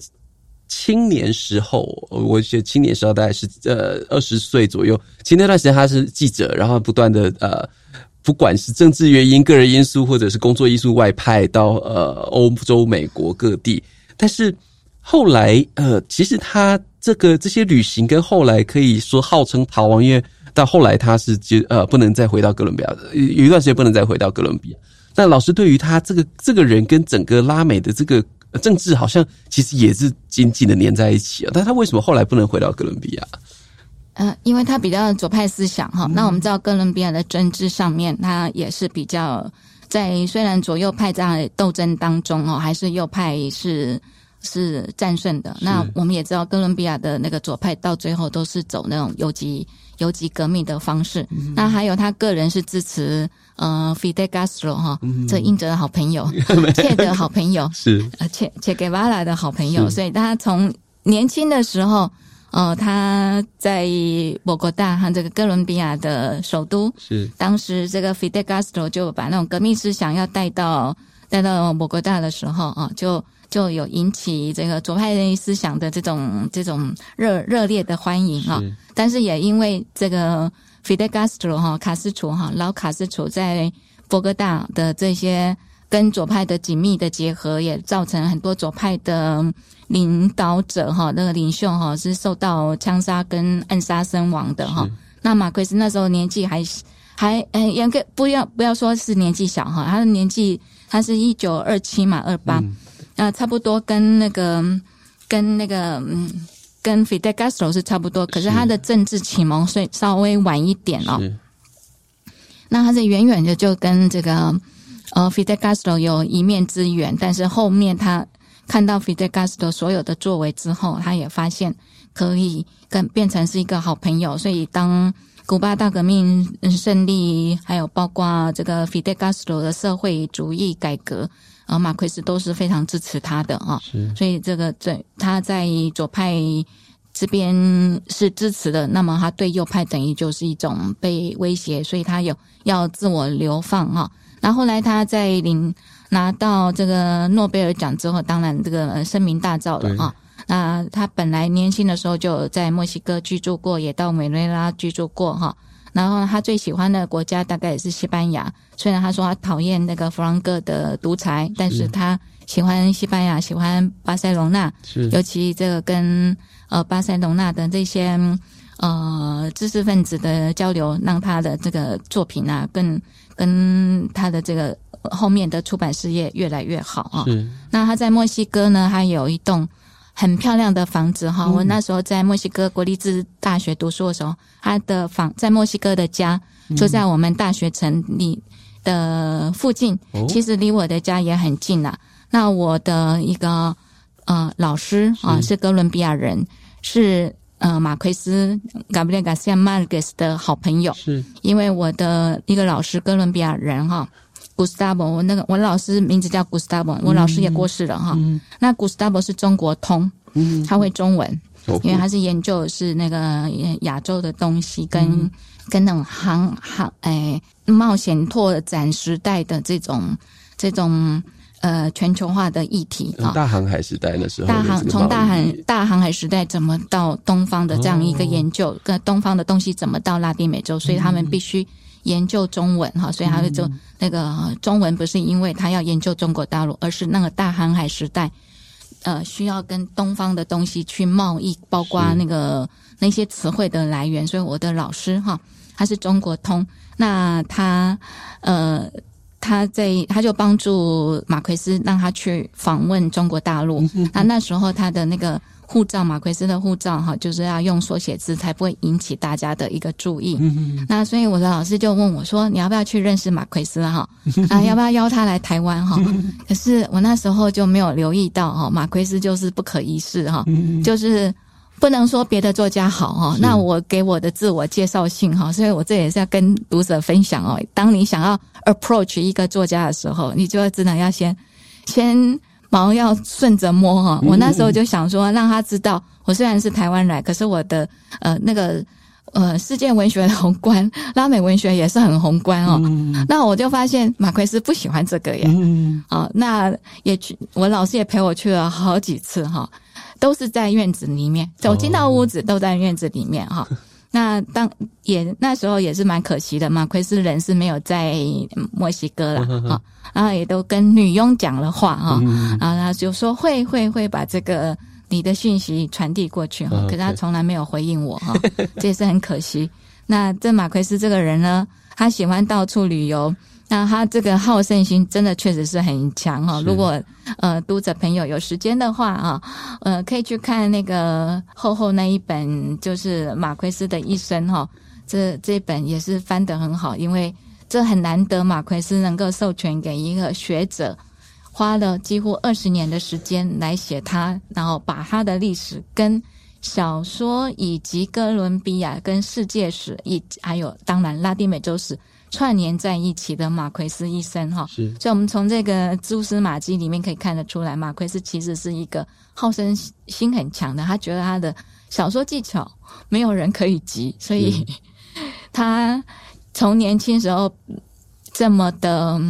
S2: 青年时候，我觉得青年时候大概是呃二十岁左右。其实那段时间他是记者，然后不断的呃，不管是政治原因、个人因素，或者是工作因素外派到呃欧洲、美国各地。但是后来呃，其实他这个这些旅行跟后来可以说号称逃亡，因为到后来他是就呃不能再回到哥伦比亚的，有一段时间不能再回到哥伦比亚。那老师对于他这个这个人跟整个拉美的这个。政治好像其实也是紧紧的连在一起啊，但他为什么后来不能回到哥伦比亚？
S1: 呃，因为他比较左派思想哈。那我们知道哥伦比亚的政治上面，他也是比较在虽然左右派在斗争当中哦，还是右派是是战胜的。那我们也知道哥伦比亚的那个左派到最后都是走那种游击游击革命的方式。那还有他个人是支持。呃，Fidel Castro 哈，这英哲的好朋友，[LAUGHS] 切的好朋友 [LAUGHS] 是。呃切切格瓦拉的好朋友，所以他从年轻的时候，呃，他在波哥大和这个哥伦比亚的首都，是。当时这个 Fidel Castro 就把那种革命思想要带到带到波哥大的时候啊，就就有引起这个左派思想的这种这种热热烈的欢迎啊，但是也因为这个。Fidel Castro 哈，卡斯楚哈，老卡斯楚在波哥大的这些跟左派的紧密的结合，也造成很多左派的领导者哈，那个领袖哈是受到枪杀跟暗杀身亡的哈。那马奎斯那时候年纪还还嗯，严格不要不要说是年纪小哈，他的年纪他是一九二七嘛，二八，那差不多跟那个跟那个嗯。跟 Fidel Castro 是差不多，可是他的政治启蒙所以稍微晚一点哦。那他是远远的就跟这个呃 Fidel Castro 有一面之缘，但是后面他看到 Fidel Castro 所有的作为之后，他也发现可以跟变成是一个好朋友。所以当古巴大革命胜利，还有包括这个 Fidel Castro 的社会主义改革。啊，马奎斯都是非常支持他的啊，所以这个在他在左派这边是支持的，那么他对右派等于就是一种被威胁，所以他有要自我流放哈。那后来他在领拿到这个诺贝尔奖之后，当然这个声名大噪了啊。那他本来年轻的时候就在墨西哥居住过，也到委内瑞拉居住过哈。然后他最喜欢的国家大概也是西班牙，虽然他说他讨厌那个弗朗哥的独裁，但是他喜欢西班牙，喜欢巴塞隆纳，是尤其这个跟呃巴塞隆纳的这些呃知识分子的交流，让他的这个作品啊，更跟他的这个后面的出版事业越来越好啊。是那他在墨西哥呢，他有一栋。很漂亮的房子哈，我那时候在墨西哥国立自治大学读书的时候，他的房在墨西哥的家就在我们大学城里的附近，其实离我的家也很近呐。那我的一个呃老师啊是。哥伦比亚人，是呃马奎斯 Gabriel Garcia Marquez 的好朋友，是。因为我的一个老师哥伦比亚人哈。Gustavo，我那个我老师名字叫 Gustavo，我老师也过世了哈。嗯、那 Gustavo 是中国通，嗯、他会中文，嗯、因为他是研究是那个亚洲的东西，跟、嗯、跟那种航航哎冒险拓展时代的这种这种呃全球化的议题啊。
S2: 大航海时代的时候，
S1: 大航从大航大航海时代怎么到东方的这样一个研究，哦、跟东方的东西怎么到拉丁美洲，所以他们必须。研究中文哈，所以他会做那个中文，不是因为他要研究中国大陆，而是那个大航海时代，呃，需要跟东方的东西去贸易，包括那个那些词汇的来源。所以我的老师哈，他是中国通，那他呃他在他就帮助马奎斯让他去访问中国大陆。[LAUGHS] 那那时候他的那个护照，马奎斯的护照哈，就是要用缩写字才不会引起大家的一个注意。嗯嗯那所以我的老师就问我说：“你要不要去认识马奎斯哈？[LAUGHS] 啊，要不要邀他来台湾哈？” [LAUGHS] 可是我那时候就没有留意到哈，马奎斯就是不可一世哈，就是。不能说别的作家好哈，那我给我的自我介绍信哈，所以我这也是要跟读者分享哦。当你想要 approach 一个作家的时候，你就只能要先先毛要顺着摸哈。我那时候就想说，让他知道我虽然是台湾来，可是我的呃那个呃世界文学的宏观，拉美文学也是很宏观哦。那我就发现马奎斯不喜欢这个耶，啊，那也去我老师也陪我去了好几次哈。都是在院子里面，走进到屋子都在院子里面哈。Oh. 那当也那时候也是蛮可惜的嘛，马奎斯人是没有在墨西哥了哈。然后也都跟女佣讲了话哈，然后他就说会会会把这个你的讯息传递过去哈。可是他从来没有回应我哈，[LAUGHS] 这也是很可惜。那这马奎斯这个人呢，他喜欢到处旅游。那他这个好胜心真的确实是很强哈。如果呃读者朋友有时间的话啊，呃可以去看那个厚厚那一本，就是马奎斯的一生哈。这这本也是翻得很好，因为这很难得，马奎斯能够授权给一个学者，花了几乎二十年的时间来写他，然后把他的历史跟小说以及哥伦比亚跟世界史，以还有当然拉丁美洲史。串联在一起的马奎斯一生哈，是，所以我们从这个蛛丝马迹里面可以看得出来，马奎斯其实是一个好胜心很强的。他觉得他的小说技巧没有人可以及，所以 [LAUGHS] 他从年轻时候这么的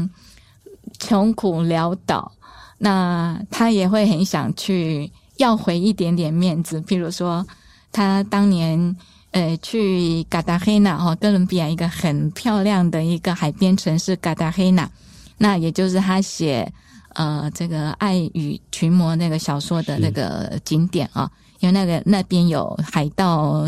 S1: 穷苦潦倒，那他也会很想去要回一点点面子。譬如说，他当年。呃，去嘎达黑纳哈，哥伦比亚一个很漂亮的一个海边城市嘎达黑纳，那也就是他写呃这个《爱与群魔》那个小说的那个景点啊，因为那个那边有海盗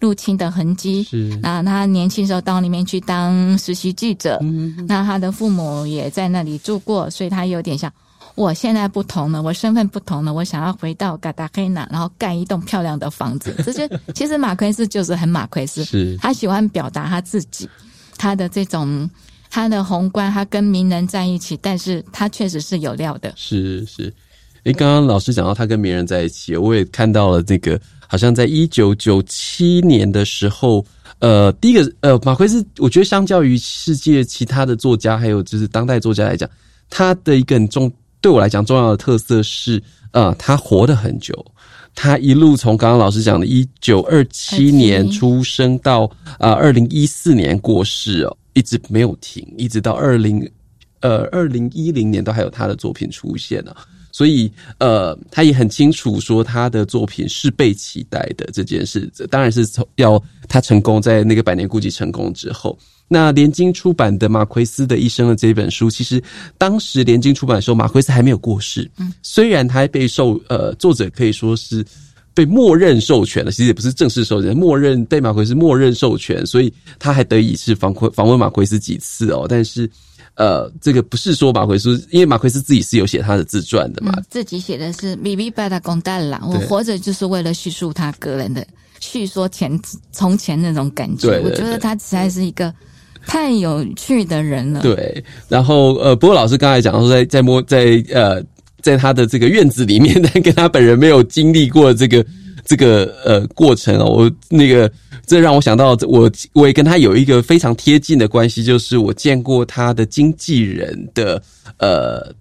S1: 入侵的痕迹。是，那他年轻时候到那边去当实习记者，嗯，那他的父母也在那里住过，所以他有点像。我现在不同了，我身份不同了，我想要回到嘎达黑纳，然后盖一栋漂亮的房子。[LAUGHS] 这些其实马奎斯就是很马奎斯，是他喜欢表达他自己，他的这种他的宏观，他跟名人在一起，但是他确实是有料的。
S2: 是是，诶，刚刚老师讲到他跟名人在一起，我也看到了这个，好像在一九九七年的时候，呃，第一个呃，马奎斯，我觉得相较于世界其他的作家，还有就是当代作家来讲，他的一个很重。对我来讲，重要的特色是，呃，他活得很久。他一路从刚刚老师讲的，一九二七年出生到啊二零一四年过世哦，一直没有停，一直到二零呃二零一零年都还有他的作品出现呢。所以，呃，他也很清楚说他的作品是被期待的这件事。当然是从要他成功，在那个百年孤寂成功之后。那联经出版的马奎斯的一生的这本书，其实当时联经出版的时候，马奎斯还没有过世。嗯，虽然他还被授呃作者可以说是被默认授权了，其实也不是正式授权，默认被马奎斯默认授权，所以他还得以是访访问马奎斯几次哦。但是呃，这个不是说马奎斯，因为马奎斯自己是有写他的自传的嘛，
S1: 嗯、自己写的是《米米巴达贡达朗》，我活着就是为了叙述他个人的叙说前从前那种感觉。我觉得他实在是一个。太有趣的人了。对，
S2: 然后呃，不过老师刚才讲说，在在摸在呃，在他的这个院子里面，但跟他本人没有经历过这个这个呃过程哦。我那个这让我想到，我我也跟他有一个非常贴近的关系，就是我见过他的经纪人的呃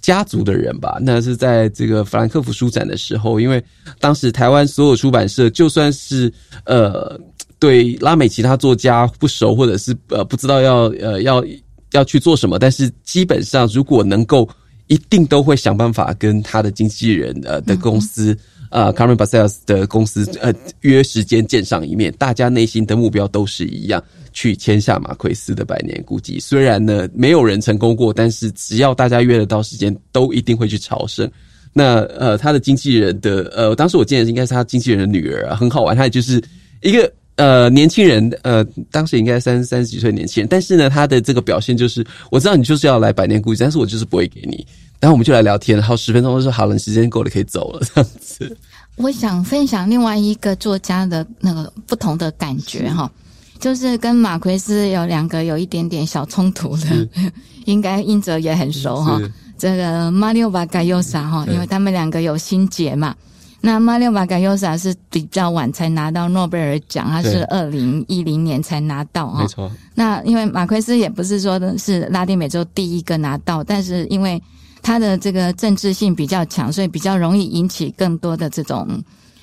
S2: 家族的人吧。那是在这个法兰克福书展的时候，因为当时台湾所有出版社，就算是呃。对拉美其他作家不熟，或者是呃不知道要呃要要去做什么，但是基本上如果能够，一定都会想办法跟他的经纪人呃的公司啊，Carmen Balcells 的公司呃约时间见上一面。大家内心的目标都是一样，去签下马奎斯的百年孤寂。虽然呢没有人成功过，但是只要大家约得到时间，都一定会去朝圣。那呃他的经纪人的呃当时我见的应该是他经纪人的女儿啊，很好玩，他也就是一个。呃年轻人，呃当时应该三三十几岁年轻人，但是呢，他的这个表现就是，我知道你就是要来百年孤寂，但是我就是不会给你。然后我们就来聊天，然后十分钟就说好了，时间够了，可以走了这样子。
S1: 我想分享另外一个作家的那个不同的感觉哈，就是跟马奎斯有两个有一点点小冲突的，[LAUGHS] 应该英哲也很熟哈。这个马里奥瓦盖尤萨哈，因为他们两个有心结嘛。那马里奥瓦盖尤萨是比较晚才拿到诺贝尔奖，他是二零一零年才拿到哈。没错。那因为马奎斯也不是说的是拉丁美洲第一个拿到，但是因为他的这个政治性比较强，所以比较容易引起更多的这种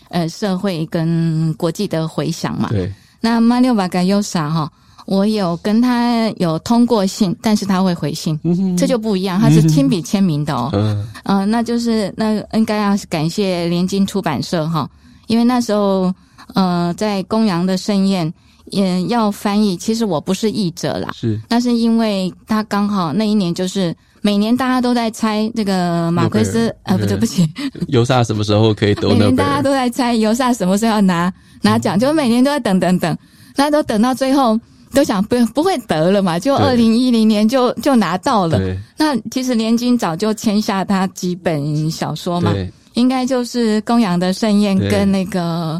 S1: 呃社会跟国际的回响嘛。对。那马里奥瓦盖尤萨哈，我有跟他有通过信，但是他会回信，嗯、这就不一样，他是亲笔签名的哦。嗯。呃，那就是那应该要感谢联经出版社哈，因为那时候呃在公羊的盛宴也要翻译，其实我不是译者啦，是，那是因为他刚好那一年就是。每年大家都在猜这个马奎斯，呃，不对不起，
S2: 尤萨什么时候可以得？每
S1: 年大家都在猜尤萨什么时候要拿拿奖，就每年都在等等等，那都等到最后都想不不会得了嘛，就二零一零年就就拿到了。那其实联经早就签下他几本小说嘛，应该就是《公羊的盛宴》跟那个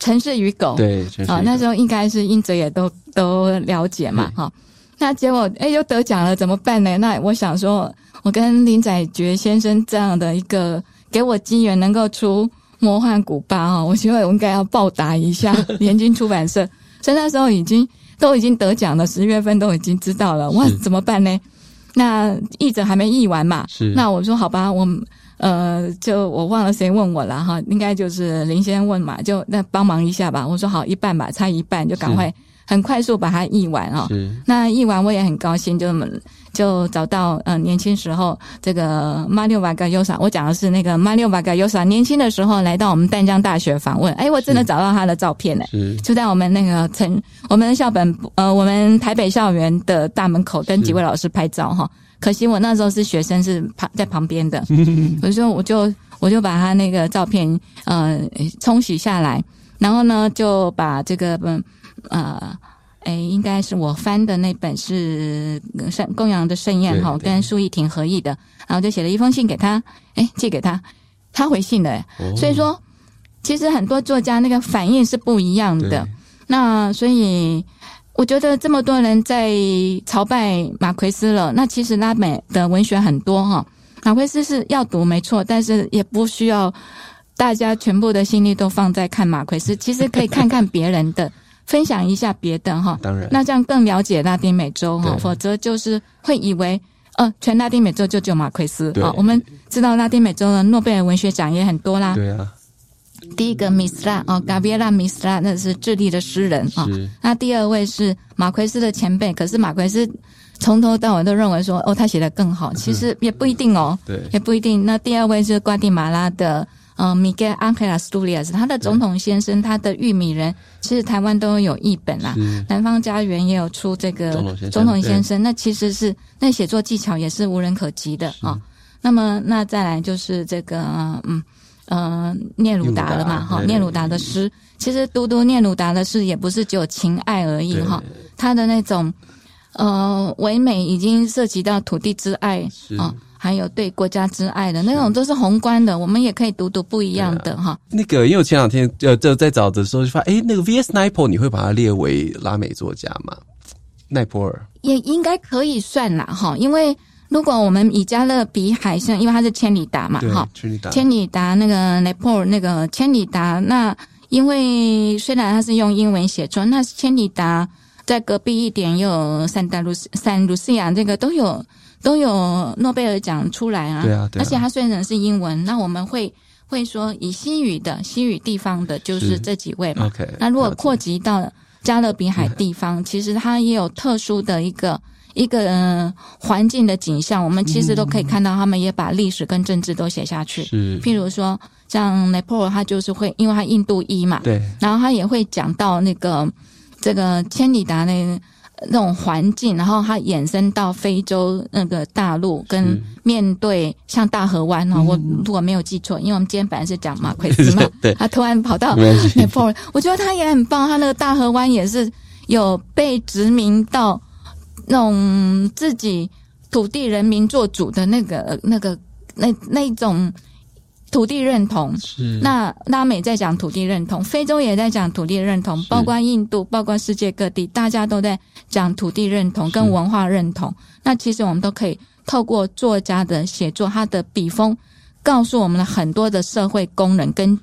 S1: 《城市与狗》。对，啊，那时候应该是英哲也都都了解嘛，哈。那结果，哎，又得奖了，怎么办呢？那我想说，我跟林宰爵先生这样的一个给我机缘，能够出《魔幻古巴》哈，我觉得我应该要报答一下 [LAUGHS] 联经出版社。所以那时候已经都已经得奖了，十月份都已经知道了，哇，怎么办呢？那译者还没译完嘛？是。那我说好吧，我呃，就我忘了谁问我了哈，应该就是林先生问嘛，就那帮忙一下吧。我说好，一半吧，差一半就赶快。很快速把它译完啊、哦！是那译完我也很高兴，就就找到呃年轻时候这个马里奥瓦盖尤萨，我讲的是那个马里奥瓦盖尤萨年轻的时候来到我们淡江大学访问，哎，我真的找到他的照片呢，就在我们那个城我们的校本呃我们台北校园的大门口跟几位老师拍照哈，可惜我那时候是学生是旁在旁边的，我 [LAUGHS] 说我就我就把他那个照片呃冲洗下来，然后呢就把这个嗯。呃，诶，应该是我翻的那本是《盛供养的盛宴》哈，跟苏翊婷合译的，然后就写了一封信给他，诶，寄给他，他回信了，哦、所以说，其实很多作家那个反应是不一样的。那所以我觉得这么多人在朝拜马奎斯了，那其实拉美的文学很多哈，马奎斯是要读没错，但是也不需要大家全部的心力都放在看马奎斯，其实可以看看别人的。分享一下别的哈，当然，那这样更了解拉丁美洲哈，否则就是会以为呃，全拉丁美洲就只有马奎斯啊对。我们知道拉丁美洲的诺贝尔文学奖也很多啦。对啊，第一个米斯拉哦，加比拉米斯拉那是智利的诗人啊。是那第二位是马奎斯的前辈，可是马奎斯从头到尾都认为说哦，他写的更好，其实也不一定哦，对，也不一定。那第二位是瓜地马拉的。嗯，米格安克拉斯杜利亚斯，他的总统先生，他的玉米人，其实台湾都有译本啦。南方家园也有出这个总统先生，那其实是那写作技巧也是无人可及的啊。那么，那再来就是这个，嗯呃，聂鲁达了嘛，哈，聂鲁达的诗，其实读读聂鲁达的诗，也不是只有情爱而已哈，他的那种呃唯美，已经涉及到土地之爱啊。还有对国家之爱的那种都是宏观的，我们也可以读读不一样的哈。
S2: 那个，因为我前两天呃就在找的时候就发现，哎，那个 V.S. Naipaul 你会把它列为拉美作家吗？奈波尔
S1: 也应该可以算啦哈，因为如果我们以加勒比海上，因为它是千里达嘛哈，千里达，千里达那个奈波尔那个千里达，那因为虽然它是用英文写作，那千里达在隔壁一点又有圣达卢圣卢西亚这个都有。都有诺贝尔奖出来啊！对啊，对啊，而且它虽然是英文，那我们会会说以西语的西语地方的，就是这几位嘛。OK，那如果扩及到加勒比海地方，其实它也有特殊的一个一个环境的景象，我们其实都可以看到，他们也把历史跟政治都写下去。是，譬如说像奈波尔，他就是会，因为他印度裔嘛，对，然后他也会讲到那个这个千里达那个。那种环境，然后它衍生到非洲那个大陆，跟面对像大河湾哈，我如果没有记错，因为我们今天本来是讲马奎斯嘛，[LAUGHS]
S2: 对，
S1: 他突然跑到 [LAUGHS] 我觉得他也很棒，他那个大河湾也是有被殖民到那种自己土地人民做主的那个那个那那种。土地认同。是，那拉美在讲土地认同，非洲也在讲土地认同，包括印度，包括世界各地，大家都在讲土地认同跟文化认同。那其实我们都可以透过作家的写作，他的笔锋，告诉我们了很多的社会功能跟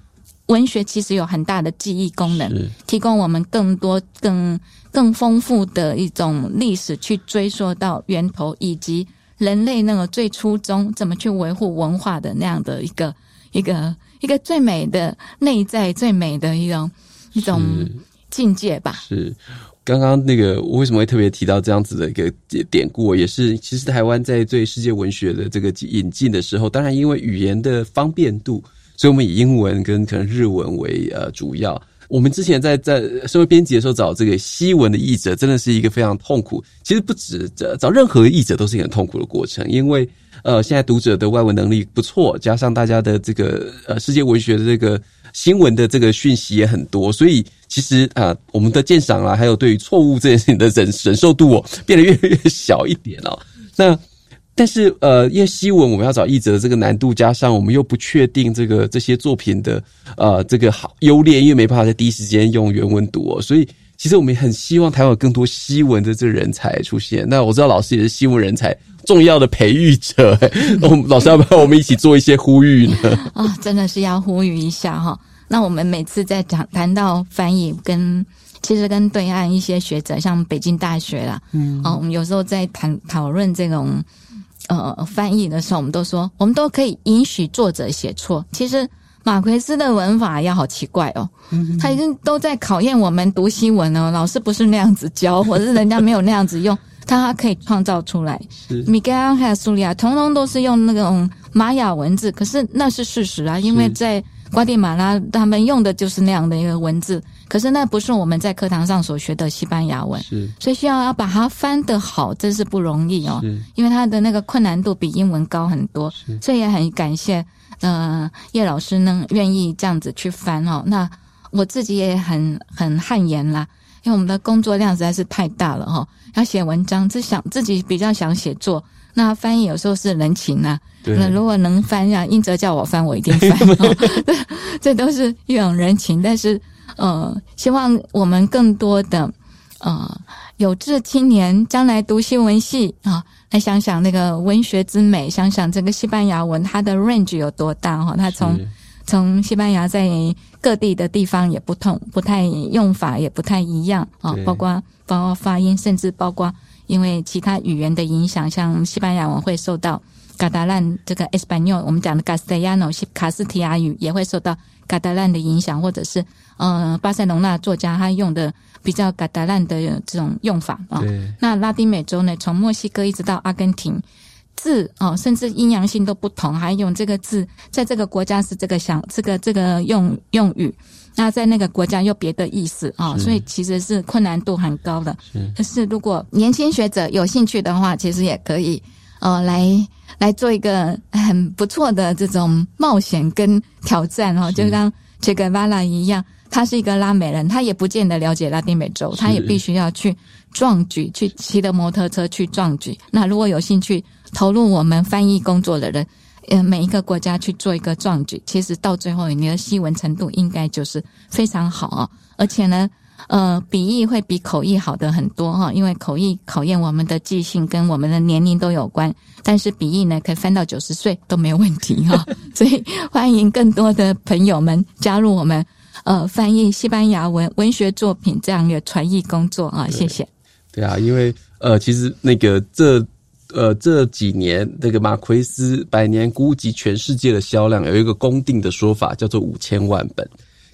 S1: 文学其实有很大的记忆功能，提供我们更多更更丰富的一种历史去追溯到源头，以及人类那个最初衷怎么去维护文化的那样的一个。一个一个最美的内在，最美的一种一种境界吧。
S2: 是刚刚那个，我为什么会特别提到这样子的一个典故？也是其实台湾在对世界文学的这个引进的时候，当然因为语言的方便度，所以我们以英文跟可能日文为呃主要。我们之前在在身为编辑的时候找这个西文的译者，真的是一个非常痛苦。其实不止找找任何译者都是一个很痛苦的过程，因为。呃，现在读者的外文能力不错，加上大家的这个呃世界文学的这个新闻的这个讯息也很多，所以其实啊、我们的鉴赏啦，还有对于错误这件事情的忍 [LAUGHS] 忍受度哦，变得越来越小一点哦。那但是呃，因为西文我们要找译者的这个难度，加上我们又不确定这个这些作品的呃这个好优劣，因为没办法在第一时间用原文读哦，所以。其实我们也很希望台湾有更多西文的这个人才出现。那我知道老师也是西文人才重要的培育者，我们老师要不要我们一起做一些呼吁呢？
S1: 啊、[LAUGHS] 真的是要呼吁一下哈。那我们每次在讲谈到翻译，跟其实跟对岸一些学者，像北京大学啦，嗯，哦，我们有时候在谈讨论这种呃翻译的时候，我们都说我们都可以允许作者写错。其实。马奎斯的文法也好奇怪哦，他已经都在考验我们读西文了。老师不是那样子教，[LAUGHS] 或者是人家没有那样子用，他可以创造出来。米盖尔还有苏利亚，通通都是用那种玛雅文字，可是那是事实啊，因为在瓜地马拉他们用的就是那样的一个文字，可是那不是我们在课堂上所学的西班牙文，是。所以需要要把它翻得好，真是不容易哦，因为它的那个困难度比英文高很多，所以也很感谢。呃，叶老师呢，愿意这样子去翻哦，那我自己也很很汗颜啦，因为我们的工作量实在是太大了哈，要写文章，只想自己比较想写作，那翻译有时候是人情呐，那如果能翻呀，英哲叫我翻，我一定翻，[LAUGHS] 哦，[LAUGHS] 这都是一种人情，但是呃，希望我们更多的呃有志青年将来读新闻系啊。来想想那个文学之美，想想这个西班牙文它的 range 有多大哈？它从从西班牙在各地的地方也不同，不太用法也不太一样啊，包括包括发音，甚至包括因为其他语言的影响，像西班牙文会受到嘎达兰这个 Español，我们讲的 Castellano 卡斯提亚语也会受到嘎达兰的影响，或者是呃巴塞隆纳作家他用的。比较嘎达兰的这种用法啊，那拉丁美洲呢，从墨西哥一直到阿根廷，字哦，甚至阴阳性都不同，还用这个字，在这个国家是这个想这个这个用用语，那在那个国家又别的意思啊，所以其实是困难度很高的。可是如果年轻学者有兴趣的话，其实也可以呃来来做一个很不错的这种冒险跟挑战哦，就像切格瓦拉一样。他是一个拉美人，他也不见得了解拉丁美洲，他也必须要去壮举，去骑着摩托车去壮举。那如果有兴趣投入我们翻译工作的人，呃，每一个国家去做一个壮举，其实到最后你的西文程度应该就是非常好啊。而且呢，呃，笔译会比口译好的很多哈，因为口译考验我们的记性跟我们的年龄都有关，但是笔译呢可以翻到九十岁都没有问题哈。[LAUGHS] 所以欢迎更多的朋友们加入我们。呃，翻译西班牙文文学作品这样的传译工作啊，谢谢。
S2: 对啊，因为呃，其实那个这呃这几年那个马奎斯《百年估计》全世界的销量有一个公定的说法，叫做五千万本。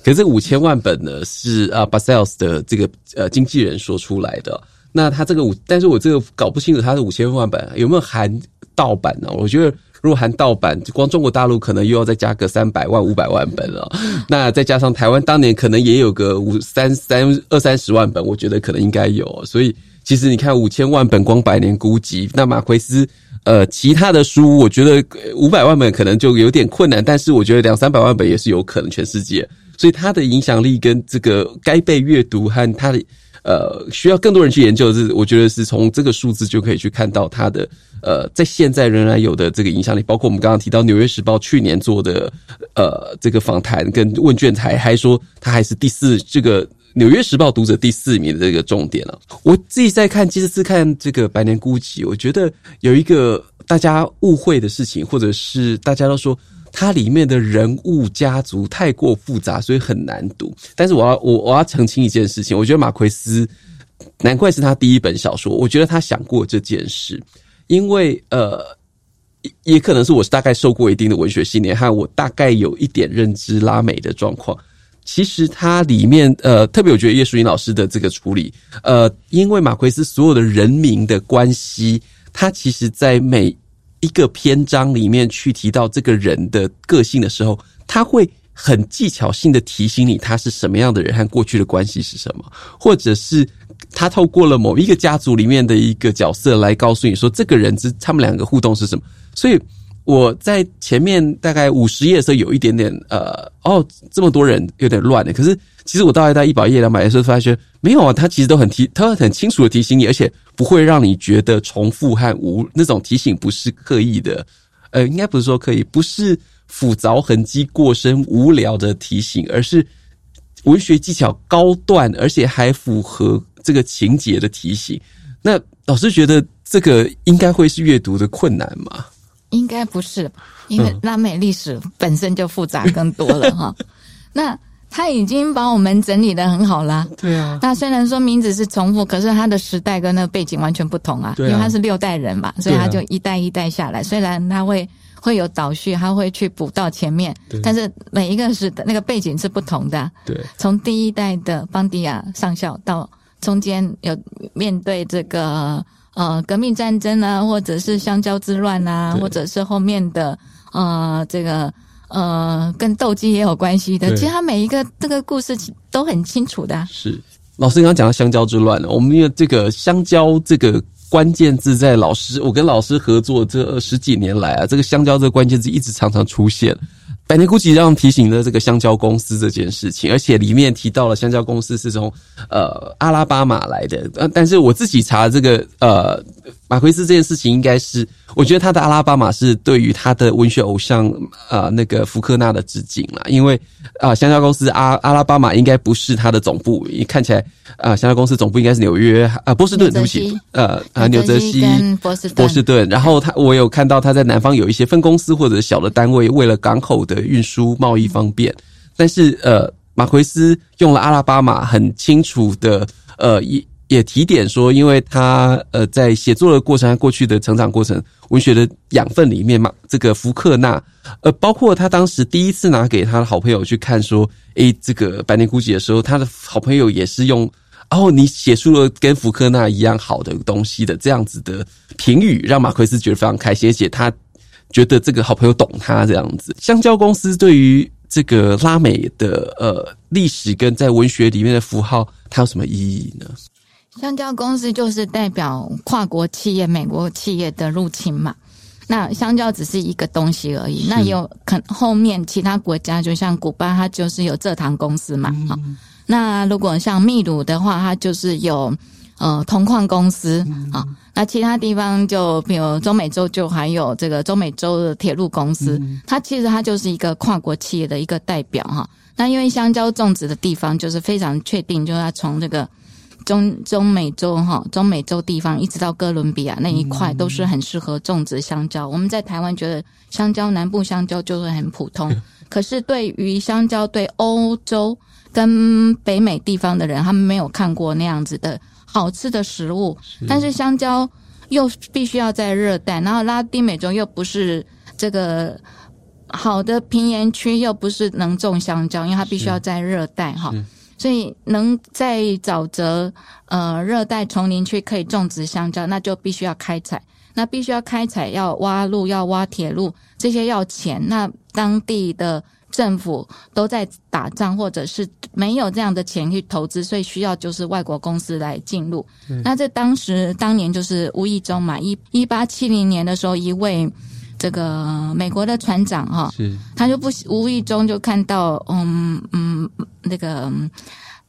S2: 可是这五千万本呢，是啊巴塞尔斯的这个呃经纪人说出来的。那他这个五，但是我这个搞不清楚他的五千万本有没有含盗版呢？我觉得。如果含盗版，光中国大陆可能又要再加个三百万、五百万本了。那再加上台湾当年可能也有个五三三二三十万本，我觉得可能应该有。所以其实你看五千万本光百年孤寂，那马奎斯呃其他的书，我觉得五百万本可能就有点困难，但是我觉得两三百万本也是有可能全世界，所以他的影响力跟这个该被阅读和他的。呃，需要更多人去研究，是我觉得是从这个数字就可以去看到他的呃，在现在仍然有的这个影响力。包括我们刚刚提到《纽约时报》去年做的呃这个访谈跟问卷台，还说他还是第四，这个《纽约时报》读者第四名的这个重点了。我自己在看，其实是看这个《百年孤寂》，我觉得有一个大家误会的事情，或者是大家都说。它里面的人物家族太过复杂，所以很难读。但是我要我我要澄清一件事情，我觉得马奎斯难怪是他第一本小说，我觉得他想过这件事，因为呃，也可能是我大概受过一定的文学训练，还有我大概有一点认知拉美的状况。其实它里面呃，特别我觉得叶淑英老师的这个处理，呃，因为马奎斯所有的人名的关系，他其实在每。一个篇章里面去提到这个人的个性的时候，他会很技巧性的提醒你他是什么样的人和过去的关系是什么，或者是他透过了某一个家族里面的一个角色来告诉你说这个人之他们两个互动是什么，所以。我在前面大概五十页的时候有一点点呃哦，这么多人有点乱的。可是其实我大概在一百页两百页的时候发现没有啊，他其实都很提，他很清楚的提醒你，而且不会让你觉得重复和无那种提醒不是刻意的，呃，应该不是说刻意，不是复杂痕迹过深无聊的提醒，而是文学技巧高段，而且还符合这个情节的提醒。那老师觉得这个应该会是阅读的困难吗？
S1: 应该不是，因为拉美历史本身就复杂更多了哈。那他已经把我们整理的很好啦。
S2: 对啊。
S1: 那虽然说名字是重复，可是他的时代跟那个背景完全不同啊。因为他是六代人嘛，所以他就一代一代下来。虽然他会会有倒叙，他会去补到前面，但是每一个是那个背景是不同的。对。从第一代的邦迪亚上校到中间有面对这个。呃，革命战争啊，或者是香蕉之乱啊，或者是后面的呃，这个呃，跟斗鸡也有关系的。其实他每一个这个故事都很清楚的啊。
S2: 是老师刚刚讲到香蕉之乱了，我们因为这个香蕉这个关键字，在老师我跟老师合作这十几年来啊，这个香蕉这个关键字一直常常出现。百年孤寂让提醒了这个香蕉公司这件事情，而且里面提到了香蕉公司是从呃阿拉巴马来的，呃，但是我自己查这个呃马奎斯这件事情，应该是我觉得他的阿拉巴马是对于他的文学偶像啊、呃、那个福克纳的致敬啦，因为啊、呃、香蕉公司阿阿拉巴马应该不是他的总部，看起来啊、呃、香蕉公司总部应该是纽约啊、呃、波士顿，对不起，呃啊纽泽西波士波士顿，然后他我有看到他在南方有一些分公司或者小的单位，为了港口的。运输贸易方便，但是呃，马奎斯用了阿拉巴马，很清楚的呃，也也提点说，因为他呃在写作的过程，过去的成长过程，文学的养分里面嘛，这个福克纳，呃，包括他当时第一次拿给他的好朋友去看，说，诶，这个百年孤寂的时候，他的好朋友也是用，哦，你写出了跟福克纳一样好的东西的这样子的评语，让马奎斯觉得非常开心，而且他。觉得这个好朋友懂他这样子，香蕉公司对于这个拉美的呃历史跟在文学里面的符号，它有什么意义呢？
S1: 香蕉公司就是代表跨国企业、美国企业的入侵嘛。那香蕉只是一个东西而已，那有可后面其他国家，就像古巴，它就是有蔗糖公司嘛。哈、嗯，那如果像秘鲁的话，它就是有。呃，铜矿公司啊、嗯，那其他地方就比如中美洲就还有这个中美洲的铁路公司，嗯、它其实它就是一个跨国企业的一个代表哈。那因为香蕉种植的地方就是非常确定，就是它从这个中中美洲哈，中美洲地方一直到哥伦比亚那一块都是很适合种植香蕉。嗯、我们在台湾觉得香蕉南部香蕉就是很普通，[LAUGHS] 可是对于香蕉对欧洲跟北美地方的人，他们没有看过那样子的。好吃的食物，但是香蕉又必须要在热带，然后拉丁美洲又不是这个好的平原区，又不是能种香蕉，因为它必须要在热带哈，所以能在沼泽呃热带丛林区可以种植香蕉，那就必须要开采，那必须要开采要挖路，要挖铁路，这些要钱，那当地的政府都在打仗，或者是没有这样的钱去投资，所以需要就是外国公司来进入。那这当时当年就是无意中嘛，一一八七零年的时候，一位这个美国的船长哈，他就不无意中就看到，嗯嗯，那个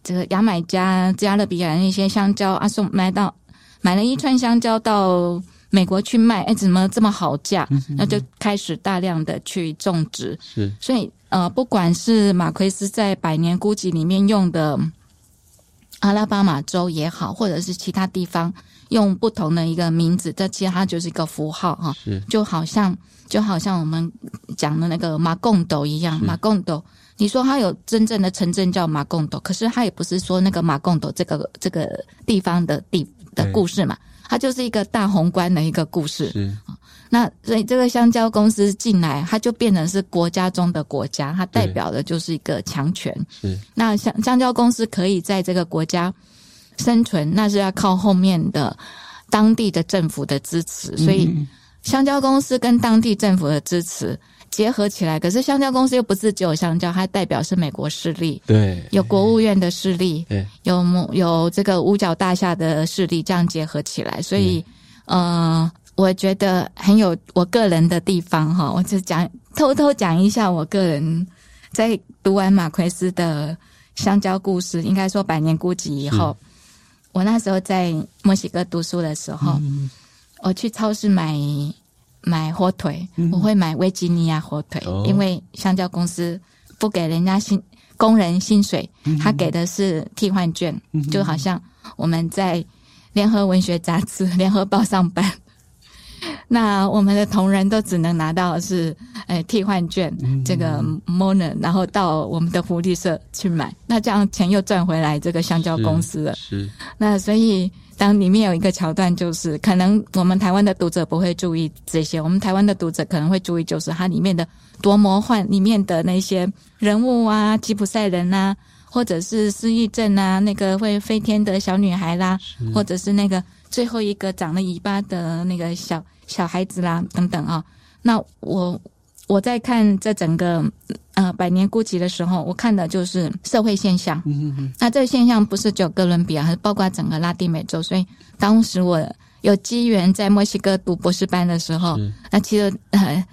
S1: 这个牙买加、加勒比海那些香蕉啊，送买到买了一串香蕉到。美国去卖，哎，怎么这么好价？那就开始大量的去种植。是，所以呃，不管是马奎斯在《百年孤寂》里面用的阿拉巴马州也好，或者是其他地方用不同的一个名字，这其实它就是一个符号哈。是，就好像就好像我们讲的那个马贡斗一样，马贡斗，你说它有真正的城镇叫马贡斗，可是它也不是说那个马贡斗这个这个地方的地的故事嘛。它就是一个大宏观的一个故事，是那所以这个香蕉公司进来，它就变成是国家中的国家，它代表的就是一个强权。是那香香蕉公司可以在这个国家生存，那是要靠后面的当地的政府的支持。所以香蕉公司跟当地政府的支持。结合起来，可是香蕉公司又不是只有香蕉，它代表是美国势力，对，有国务院的势力，对，有有这个五角大厦的势力，这样结合起来，所以，呃，我觉得很有我个人的地方哈，我就讲偷偷讲一下我个人在读完马奎斯的香蕉故事，应该说百年孤寂以后，我那时候在墨西哥读书的时候，嗯、我去超市买。买火腿，我会买维吉尼亚火腿，嗯、因为香蕉公司不给人家薪工人薪水，他给的是替换券，嗯、就好像我们在联合文学杂志、联合报上班，[LAUGHS] 那我们的同仁都只能拿到的是呃替换券，嗯、这个 moner，然后到我们的福利社去买，那这样钱又赚回来这个香蕉公司了，是，是那所以。当里面有一个桥段，就是可能我们台湾的读者不会注意这些，我们台湾的读者可能会注意，就是它里面的多魔幻，里面的那些人物啊，吉普赛人啊，或者是失忆症啊，那个会飞天的小女孩啦，或者是那个最后一个长了尾巴的那个小小孩子啦，等等啊。那我。我在看这整个呃百年孤寂的时候，我看的就是社会现象。嗯嗯，那这个现象不是只有哥伦比亚，还是包括整个拉丁美洲。所以当时我有机缘在墨西哥读博士班的时候，那其实呃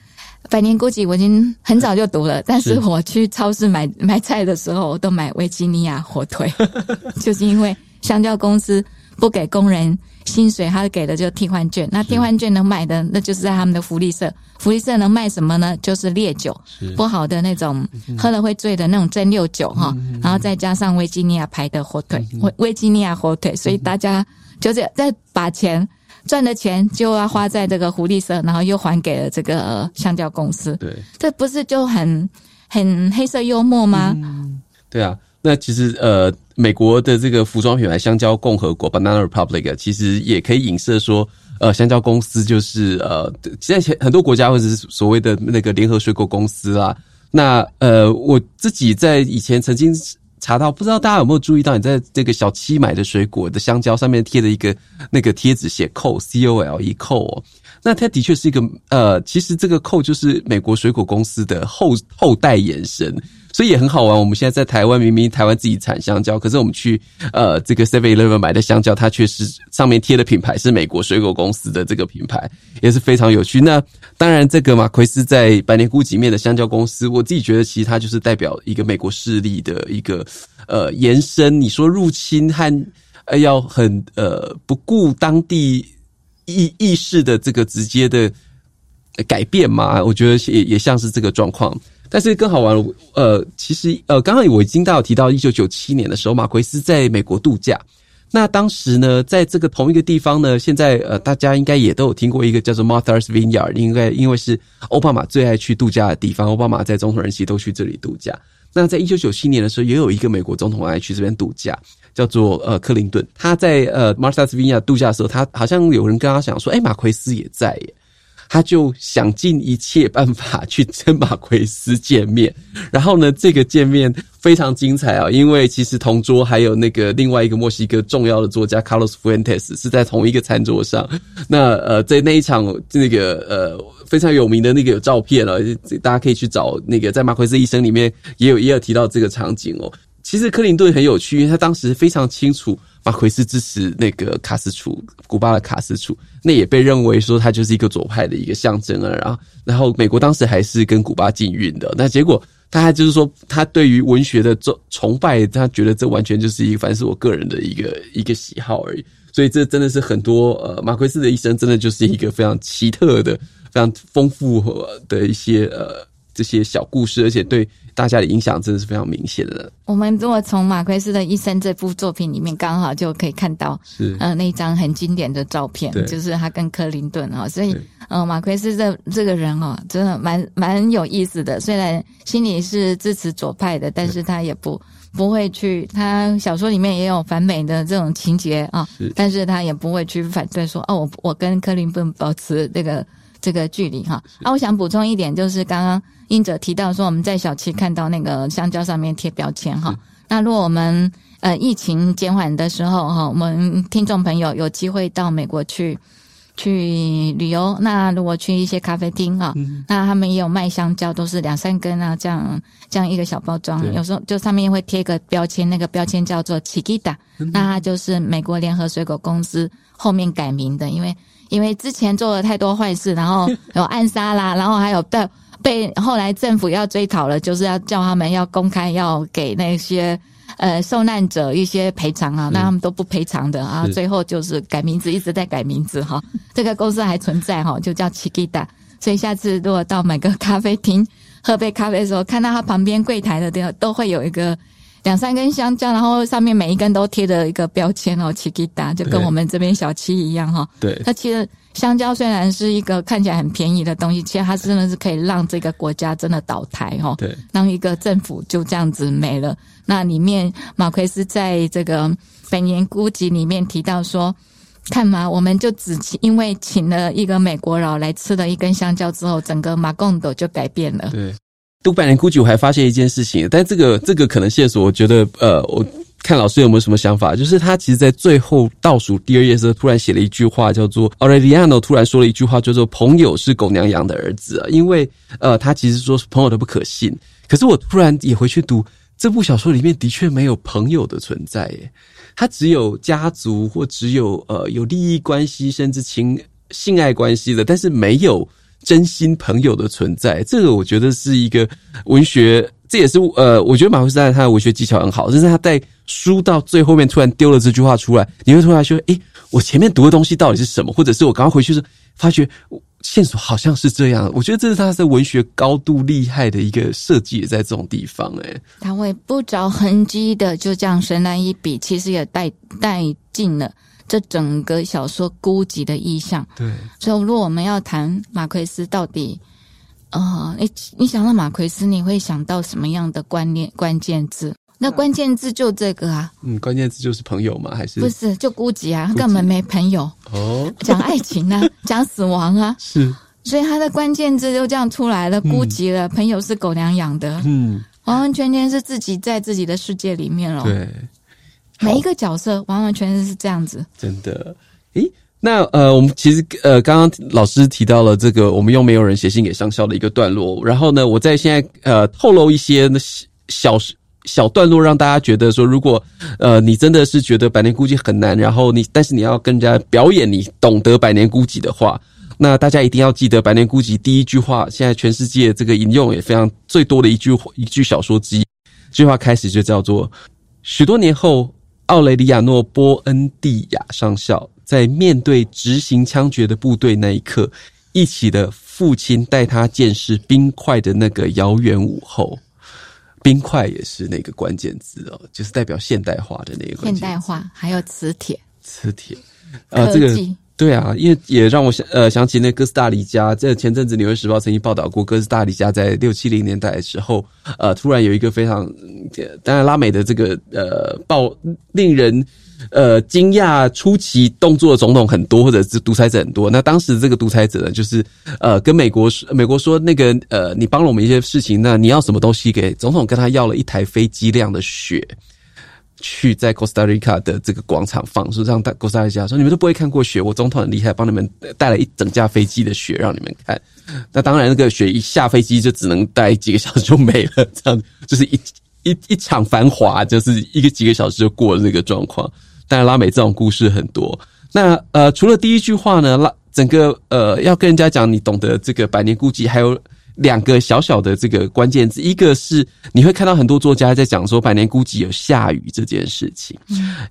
S1: 百年孤寂我已经很早就读了，但是我去超市买 [LAUGHS] 买菜的时候，我都买维吉尼亚火腿，[LAUGHS] 就是因为香蕉公司不给工人。薪水他给的就是替换券，那替换券能买的那就是在他们的福利社。福利社能卖什么呢？就是烈酒，不好的那种，喝了会醉的那种蒸馏酒哈。然后再加上维吉尼亚牌的火腿，维维吉尼亚火腿，所以大家就是在把钱赚的钱就要花在这个福利社，然后又还给了这个香蕉公司。对，这不是就很很黑色幽默吗？
S2: 对啊。那其实呃，美国的这个服装品牌香蕉共和国 （Banana Republic） 其实也可以影射说，呃，香蕉公司就是呃，现在很多国家或者是所谓的那个联合水果公司啦。那呃，我自己在以前曾经查到，不知道大家有没有注意到，你在这个小七买的水果的香蕉上面贴的一个那个贴纸，写 “cole”（c o l e cole） 哦。那它的确是一个呃，其实这个 “col” 就是美国水果公司的后后代延伸。所以也很好玩。我们现在在台湾，明明台湾自己产香蕉，可是我们去呃这个 Seven Eleven 买的香蕉，它却是上面贴的品牌是美国水果公司的这个品牌，也是非常有趣。那当然，这个马奎斯在百年孤寂面的香蕉公司，我自己觉得其实它就是代表一个美国势力的一个呃延伸。你说入侵和呃要很呃不顾当地意意识的这个直接的改变嘛？我觉得也也像是这个状况。但是更好玩，呃，其实呃，刚刚我已经大有提到，一九九七年的时候，马奎斯在美国度假。那当时呢，在这个同一个地方呢，现在呃，大家应该也都有听过一个叫做 Martha's Vineyard，应该因为是奥巴马最爱去度假的地方，奥巴马在总统任期都去这里度假。那在一九九七年的时候，也有一个美国总统爱去这边度假，叫做呃克林顿。他在呃 Martha's Vineyard 度假的时候，他好像有人跟他讲说，哎，马奎斯也在耶。他就想尽一切办法去跟马奎斯见面。[LAUGHS] 然后呢，这个见面非常精彩啊，因为其实同桌还有那个另外一个墨西哥重要的作家 Carlos Fuentes 是在同一个餐桌上。那呃，在那一场那个呃非常有名的那个有照片了，大家可以去找那个在马奎斯一生里面也有也有提到这个场景哦。其实克林顿很有趣，因为他当时非常清楚。马奎斯支持那个卡斯楚，古巴的卡斯楚，那也被认为说他就是一个左派的一个象征啊。然后，然后美国当时还是跟古巴禁运的，那结果他还就是说，他对于文学的崇崇拜，他觉得这完全就是一个，反正是我个人的一个一个喜好而已。所以这真的是很多呃，马奎斯的一生真的就是一个非常奇特的、非常丰富的一些呃这些小故事，而且对。大家的影响真的是非常明显的。
S1: 我们如果从马奎斯的一生这部作品里面，刚好就可以看到，是呃那一张很经典的照片，就是他跟克林顿啊。所以呃马奎斯这这个人哦，真的蛮蛮有意思的。虽然心里是支持左派的，但是他也不不会去。他小说里面也有反美的这种情节啊，但是他也不会去反对说哦，我我跟克林顿保持这个。这个距离哈，啊，我想补充一点，就是刚刚英哲提到说，我们在小七看到那个香蕉上面贴标签哈。那如果我们呃疫情减缓的时候哈，我们听众朋友有机会到美国去去旅游，那如果去一些咖啡厅啊，那他们也有卖香蕉，都是两三根啊，这样这样一个小包装，有时候就上面会贴个标签，那个标签叫做 Chiquita，那它就是美国联合水果公司后面改名的，因为。因为之前做了太多坏事，然后有暗杀啦，然后还有被被后来政府要追讨了，就是要叫他们要公开要给那些呃受难者一些赔偿啊，那他们都不赔偿的啊，最后就是改名字，一直在改名字哈。[LAUGHS] 这个公司还存在哈，就叫 Chiquita。所以下次如果到每个咖啡厅喝杯咖啡的时候，看到他旁边柜台的地方都会有一个。两三根香蕉，然后上面每一根都贴着一个标签哦，Chiquita，就跟我们这边小七一样哈。对，它其实香蕉虽然是一个看起来很便宜的东西，其实它真的是可以让这个国家真的倒台哈。对，让一个政府就这样子没了。那里面马奎斯在这个《百年孤寂》里面提到说，看嘛，我们就只因为请了一个美国佬来吃了一根香蕉之后，整个马贡斗就改变了。对。
S2: 读百年孤寂，我还发现一件事情，但这个这个可能线索，我觉得呃，我看老师有没有什么想法？就是他其实，在最后倒数第二页时候，突然写了一句话，叫做 Aureliano 突然说了一句话，叫做“朋友是狗娘养的儿子”啊，因为呃，他其实说朋友都不可信。可是我突然也回去读这部小说里面，的确没有朋友的存在，耶，他只有家族或只有呃有利益关系，甚至情性爱关系的，但是没有。真心朋友的存在，这个我觉得是一个文学，这也是呃，我觉得马奎斯他的文学技巧很好，就是他在书到最后面突然丢了这句话出来，你会突然说，诶，我前面读的东西到底是什么？或者是我刚刚回去时发觉线索好像是这样。我觉得这是他在文学高度厉害的一个设计，也在这种地方，诶，
S1: 他会不着痕迹的就这样神来一笔，其实也带带进了。这整个小说孤寂的意象，对。所以，如果我们要谈马奎斯，到底，呃，你你想到马奎斯，你会想到什么样的观念、关键字？那关键字就这个啊。
S2: 嗯，关键字就是朋友吗？还是
S1: 不是？就孤寂啊，他根本没朋友。哦。讲爱情啊，[LAUGHS] 讲死亡啊。是。所以他的关键字就这样出来了，孤寂了。嗯、朋友是狗娘养的。嗯。完完全全是自己在自己的世界里面了。对。每一个角色完完全全是这样子，
S2: 真的。诶，那呃，我们其实呃，刚刚老师提到了这个，我们又没有人写信给上校的一个段落。然后呢，我在现在呃透露一些小小段落，让大家觉得说，如果呃你真的是觉得百年孤寂很难，然后你但是你要跟人家表演你懂得百年孤寂的话，那大家一定要记得百年孤寂第一句话，现在全世界这个引用也非常最多的一句一句小说之一，这句话开始就叫做许多年后。奥雷里亚诺·波恩蒂亚上校在面对执行枪决的部队那一刻，一起的父亲带他见识冰块的那个遥远午后。冰块也是那个关键字哦，就是代表现代化的那个。
S1: 现代化还有磁铁，
S2: 磁铁啊，这个。对啊，因为也让我想呃想起那哥斯大黎加，这前阵子《纽约时报》曾经报道过，哥斯大黎加在六七零年代的时候，呃，突然有一个非常，当然拉美的这个呃报令人呃惊讶出奇动作的总统很多，或者是独裁者很多。那当时这个独裁者呢，就是呃跟美国说，美国说那个呃你帮了我们一些事情，那你要什么东西给总统？跟他要了一台飞机量的雪。去在 Costa Rica 的这个广场放，说让大 Costa Rica 说你们都不会看过雪，我总统很厉害，帮你们带了一整架飞机的雪让你们看。那当然，那个雪一下飞机就只能待几个小时就没了，这样 [LAUGHS] 就是一一一场繁华，就是一个几个小时就过了那个状况。当然，拉美这种故事很多。那呃，除了第一句话呢，拉整个呃要跟人家讲你懂得这个百年孤寂，还有。两个小小的这个关键字，一个是你会看到很多作家在讲说《百年孤寂》有下雨这件事情，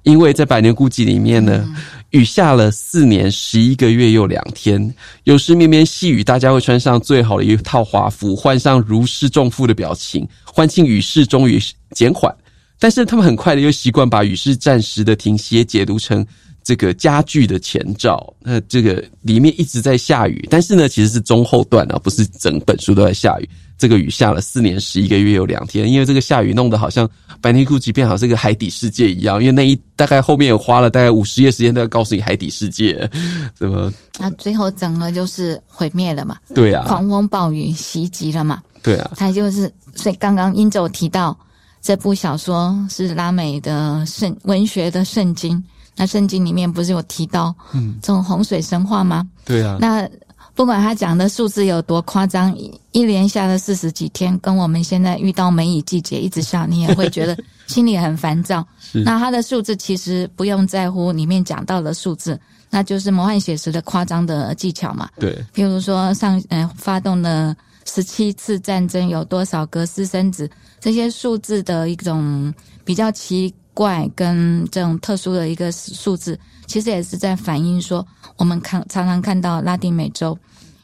S2: 因为在《百年孤寂》里面呢，雨下了四年十一个月又两天，有时绵绵细雨，大家会穿上最好的一套华服，换上如释重负的表情，欢庆雨势终于减缓，但是他们很快的又习惯把雨势暂时的停歇解读成。这个家具的前兆，那这个里面一直在下雨，但是呢，其实是中后段啊，不是整本书都在下雨。这个雨下了四年十一个月有两天，因为这个下雨弄得好像《白内库奇》变好像是个海底世界一样，因为那一大概后面有花了大概五十页时间都要告诉你海底世界怎么。
S1: 那最后整个就是毁灭了嘛？
S2: 对啊，
S1: 狂风暴雨袭击了嘛？
S2: 对啊，
S1: 他就是所以刚刚英州提到这部小说是拉美的圣文学的圣经。那圣经里面不是有提到，嗯，这种洪水神话吗？
S2: 对啊。
S1: 那不管他讲的数字有多夸张，一连下了四十几天，跟我们现在遇到梅雨季节一直下，你也会觉得 [LAUGHS] 心里很烦躁。那他的数字其实不用在乎里面讲到的数字，那就是魔幻写实的夸张的技巧嘛。
S2: 对。
S1: 譬如说上呃发动了十七次战争，有多少个私生子，这些数字的一种比较奇。怪跟这种特殊的一个数字，其实也是在反映说，我们看常常看到拉丁美洲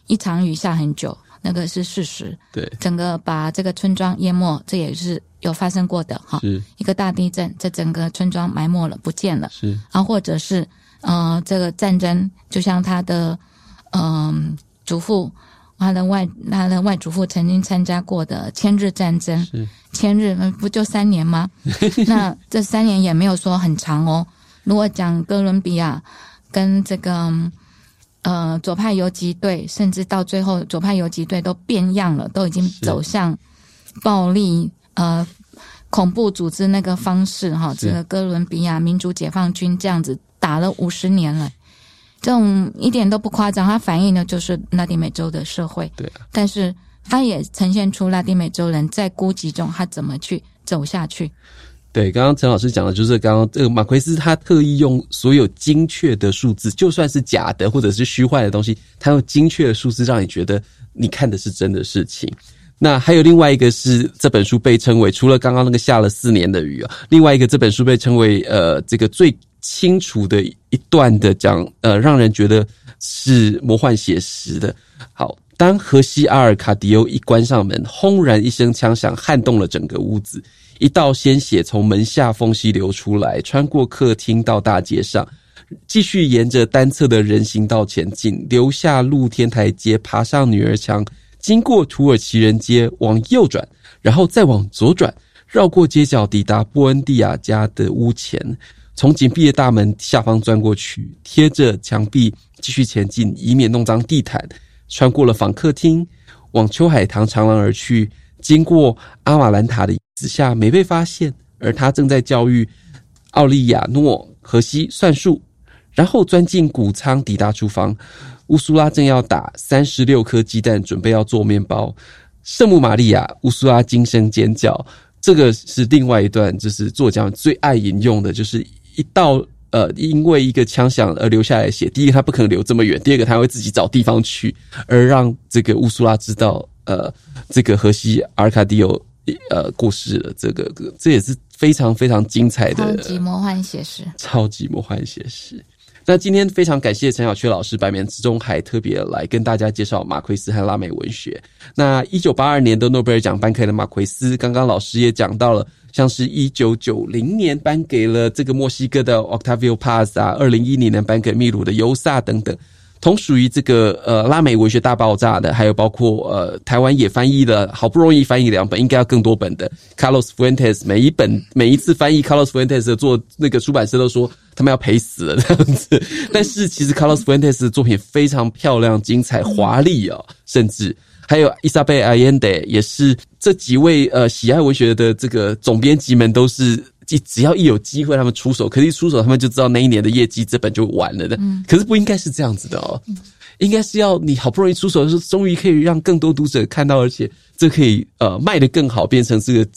S1: 一场雨下很久，那个是事实。
S2: 对，
S1: 整个把这个村庄淹没，这也是有发生过的哈。
S2: 是，
S1: 一个大地震，这整个村庄埋没了，不见了。
S2: 是，
S1: 啊，或者是呃，这个战争，就像他的嗯、呃、祖父。他的外，他的外祖父曾经参加过的千日战争，千日不就三年吗？[LAUGHS] 那这三年也没有说很长哦。如果讲哥伦比亚跟这个呃左派游击队，甚至到最后左派游击队都变样了，都已经走向暴力呃恐怖组织那个方式哈。这个哥伦比亚民主解放军这样子打了五十年了。这种一点都不夸张，它反映的就是拉丁美洲的社会。
S2: 对，
S1: 但是它也呈现出拉丁美洲人在孤寂中他怎么去走下去。
S2: 对，刚刚陈老师讲的就是刚刚这个马奎斯他特意用所有精确的数字，就算是假的或者是虚幻的东西，他用精确的数字让你觉得你看的是真的事情。那还有另外一个是这本书被称为除了刚刚那个下了四年的雨啊，另外一个这本书被称为呃这个最。清楚的一段的讲，呃，让人觉得是魔幻写实的。好，当荷西阿尔卡迪欧一关上门，轰然一声枪响，撼动了整个屋子，一道鲜血从门下缝隙流出来，穿过客厅到大街上，继续沿着单侧的人行道前进，留下露天台阶，爬上女儿墙，经过土耳其人街，往右转，然后再往左转，绕过街角，抵达波恩蒂亚家的屋前。从紧闭的大门下方钻过去，贴着墙壁继续前进，以免弄脏地毯。穿过了访客厅，往秋海棠长廊而去，经过阿玛兰塔的椅子下没被发现，而他正在教育奥利亚诺荷西算术，然后钻进谷仓，抵达厨房。乌苏拉正要打三十六颗鸡蛋，准备要做面包。圣母玛利亚，乌苏拉惊声尖叫。这个是另外一段，就是作家最爱引用的，就是。一到呃，因为一个枪响而流下来的血。第一个，他不可能流这么远；第二个，他会自己找地方去，而让这个乌苏拉知道，呃，这个荷西阿尔卡迪欧呃过世了。这个这也是非常非常精彩的，
S1: 超级魔幻写实，
S2: 超级魔幻写实。那今天非常感谢陈小雀老师百名之中还特别来跟大家介绍马奎斯和拉美文学。那一九八二年的诺贝尔奖颁给了马奎斯，刚刚老师也讲到了。像是一九九零年颁给了这个墨西哥的 Octavio Paz 啊，二零一零年颁给秘鲁的尤萨等等，同属于这个呃拉美文学大爆炸的，还有包括呃台湾也翻译了，好不容易翻译两本，应该要更多本的。Carlos Fuentes，每一本每一次翻译 Carlos Fuentes 的做那个出版社都说他们要赔死了这样子，[LAUGHS] 但是其实 Carlos Fuentes 的作品非常漂亮、精彩、华丽哦，甚至还有伊莎贝·阿延德也是这几位呃喜爱文学的这个总编辑们都是。只只要一有机会，他们出手，可是一出手，他们就知道那一年的业绩，这本就完了的。嗯，可是不应该是这样子的哦，应该是要你好不容易出手的时候，终于可以让更多读者看到，而且这可以呃卖得更好，变成这个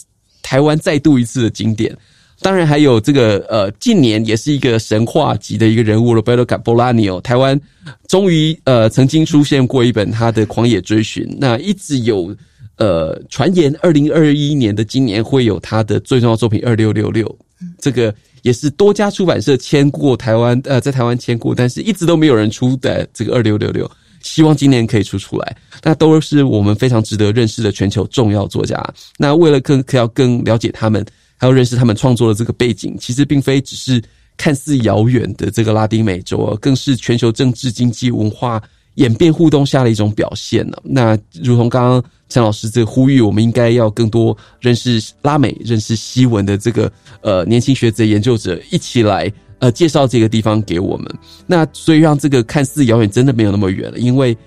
S2: 台湾再度一次的经典。当然还有这个呃，近年也是一个神话级的一个人物，Roberto Bolaño，台湾终于呃曾经出现过一本他的《狂野追寻》，那一直有。呃，传言二零二一年的今年会有他的最重要作品二六六六，这个也是多家出版社签过台湾，呃，在台湾签过，但是一直都没有人出的这个二六六六，希望今年可以出出来。那都是我们非常值得认识的全球重要作家。那为了更要更了解他们，还要认识他们创作的这个背景，其实并非只是看似遥远的这个拉丁美洲，更是全球政治、经济、文化演变互动下的一种表现呢。那如同刚刚。陈老师这呼吁，我们应该要更多认识拉美、认识西文的这个呃年轻学者、研究者一起来呃介绍这个地方给我们。那所以让这个看似遥远，真的没有那么远了。因为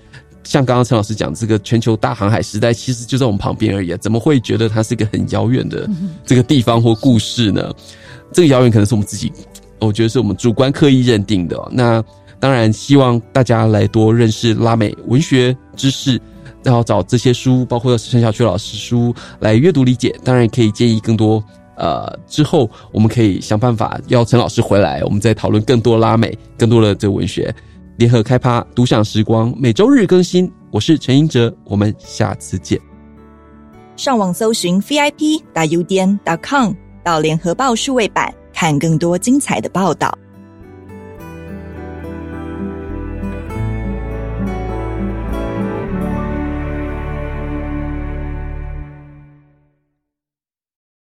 S2: 像刚刚陈老师讲，这个全球大航海时代其实就在我们旁边而已啊，怎么会觉得它是一个很遥远的这个地方或故事呢？这个遥远可能是我们自己，我觉得是我们主观刻意认定的。那当然，希望大家来多认识拉美文学知识。然后找这些书，包括陈小旭老师书来阅读理解。当然可以建议更多。呃，之后我们可以想办法邀陈老师回来，我们再讨论更多拉美、更多的这个文学。联合开趴独享时光，每周日更新。我是陈英哲，我们下次见。
S3: 上网搜寻 vip 打 UDN 点 com 到联合报数位版，看更多精彩的报道。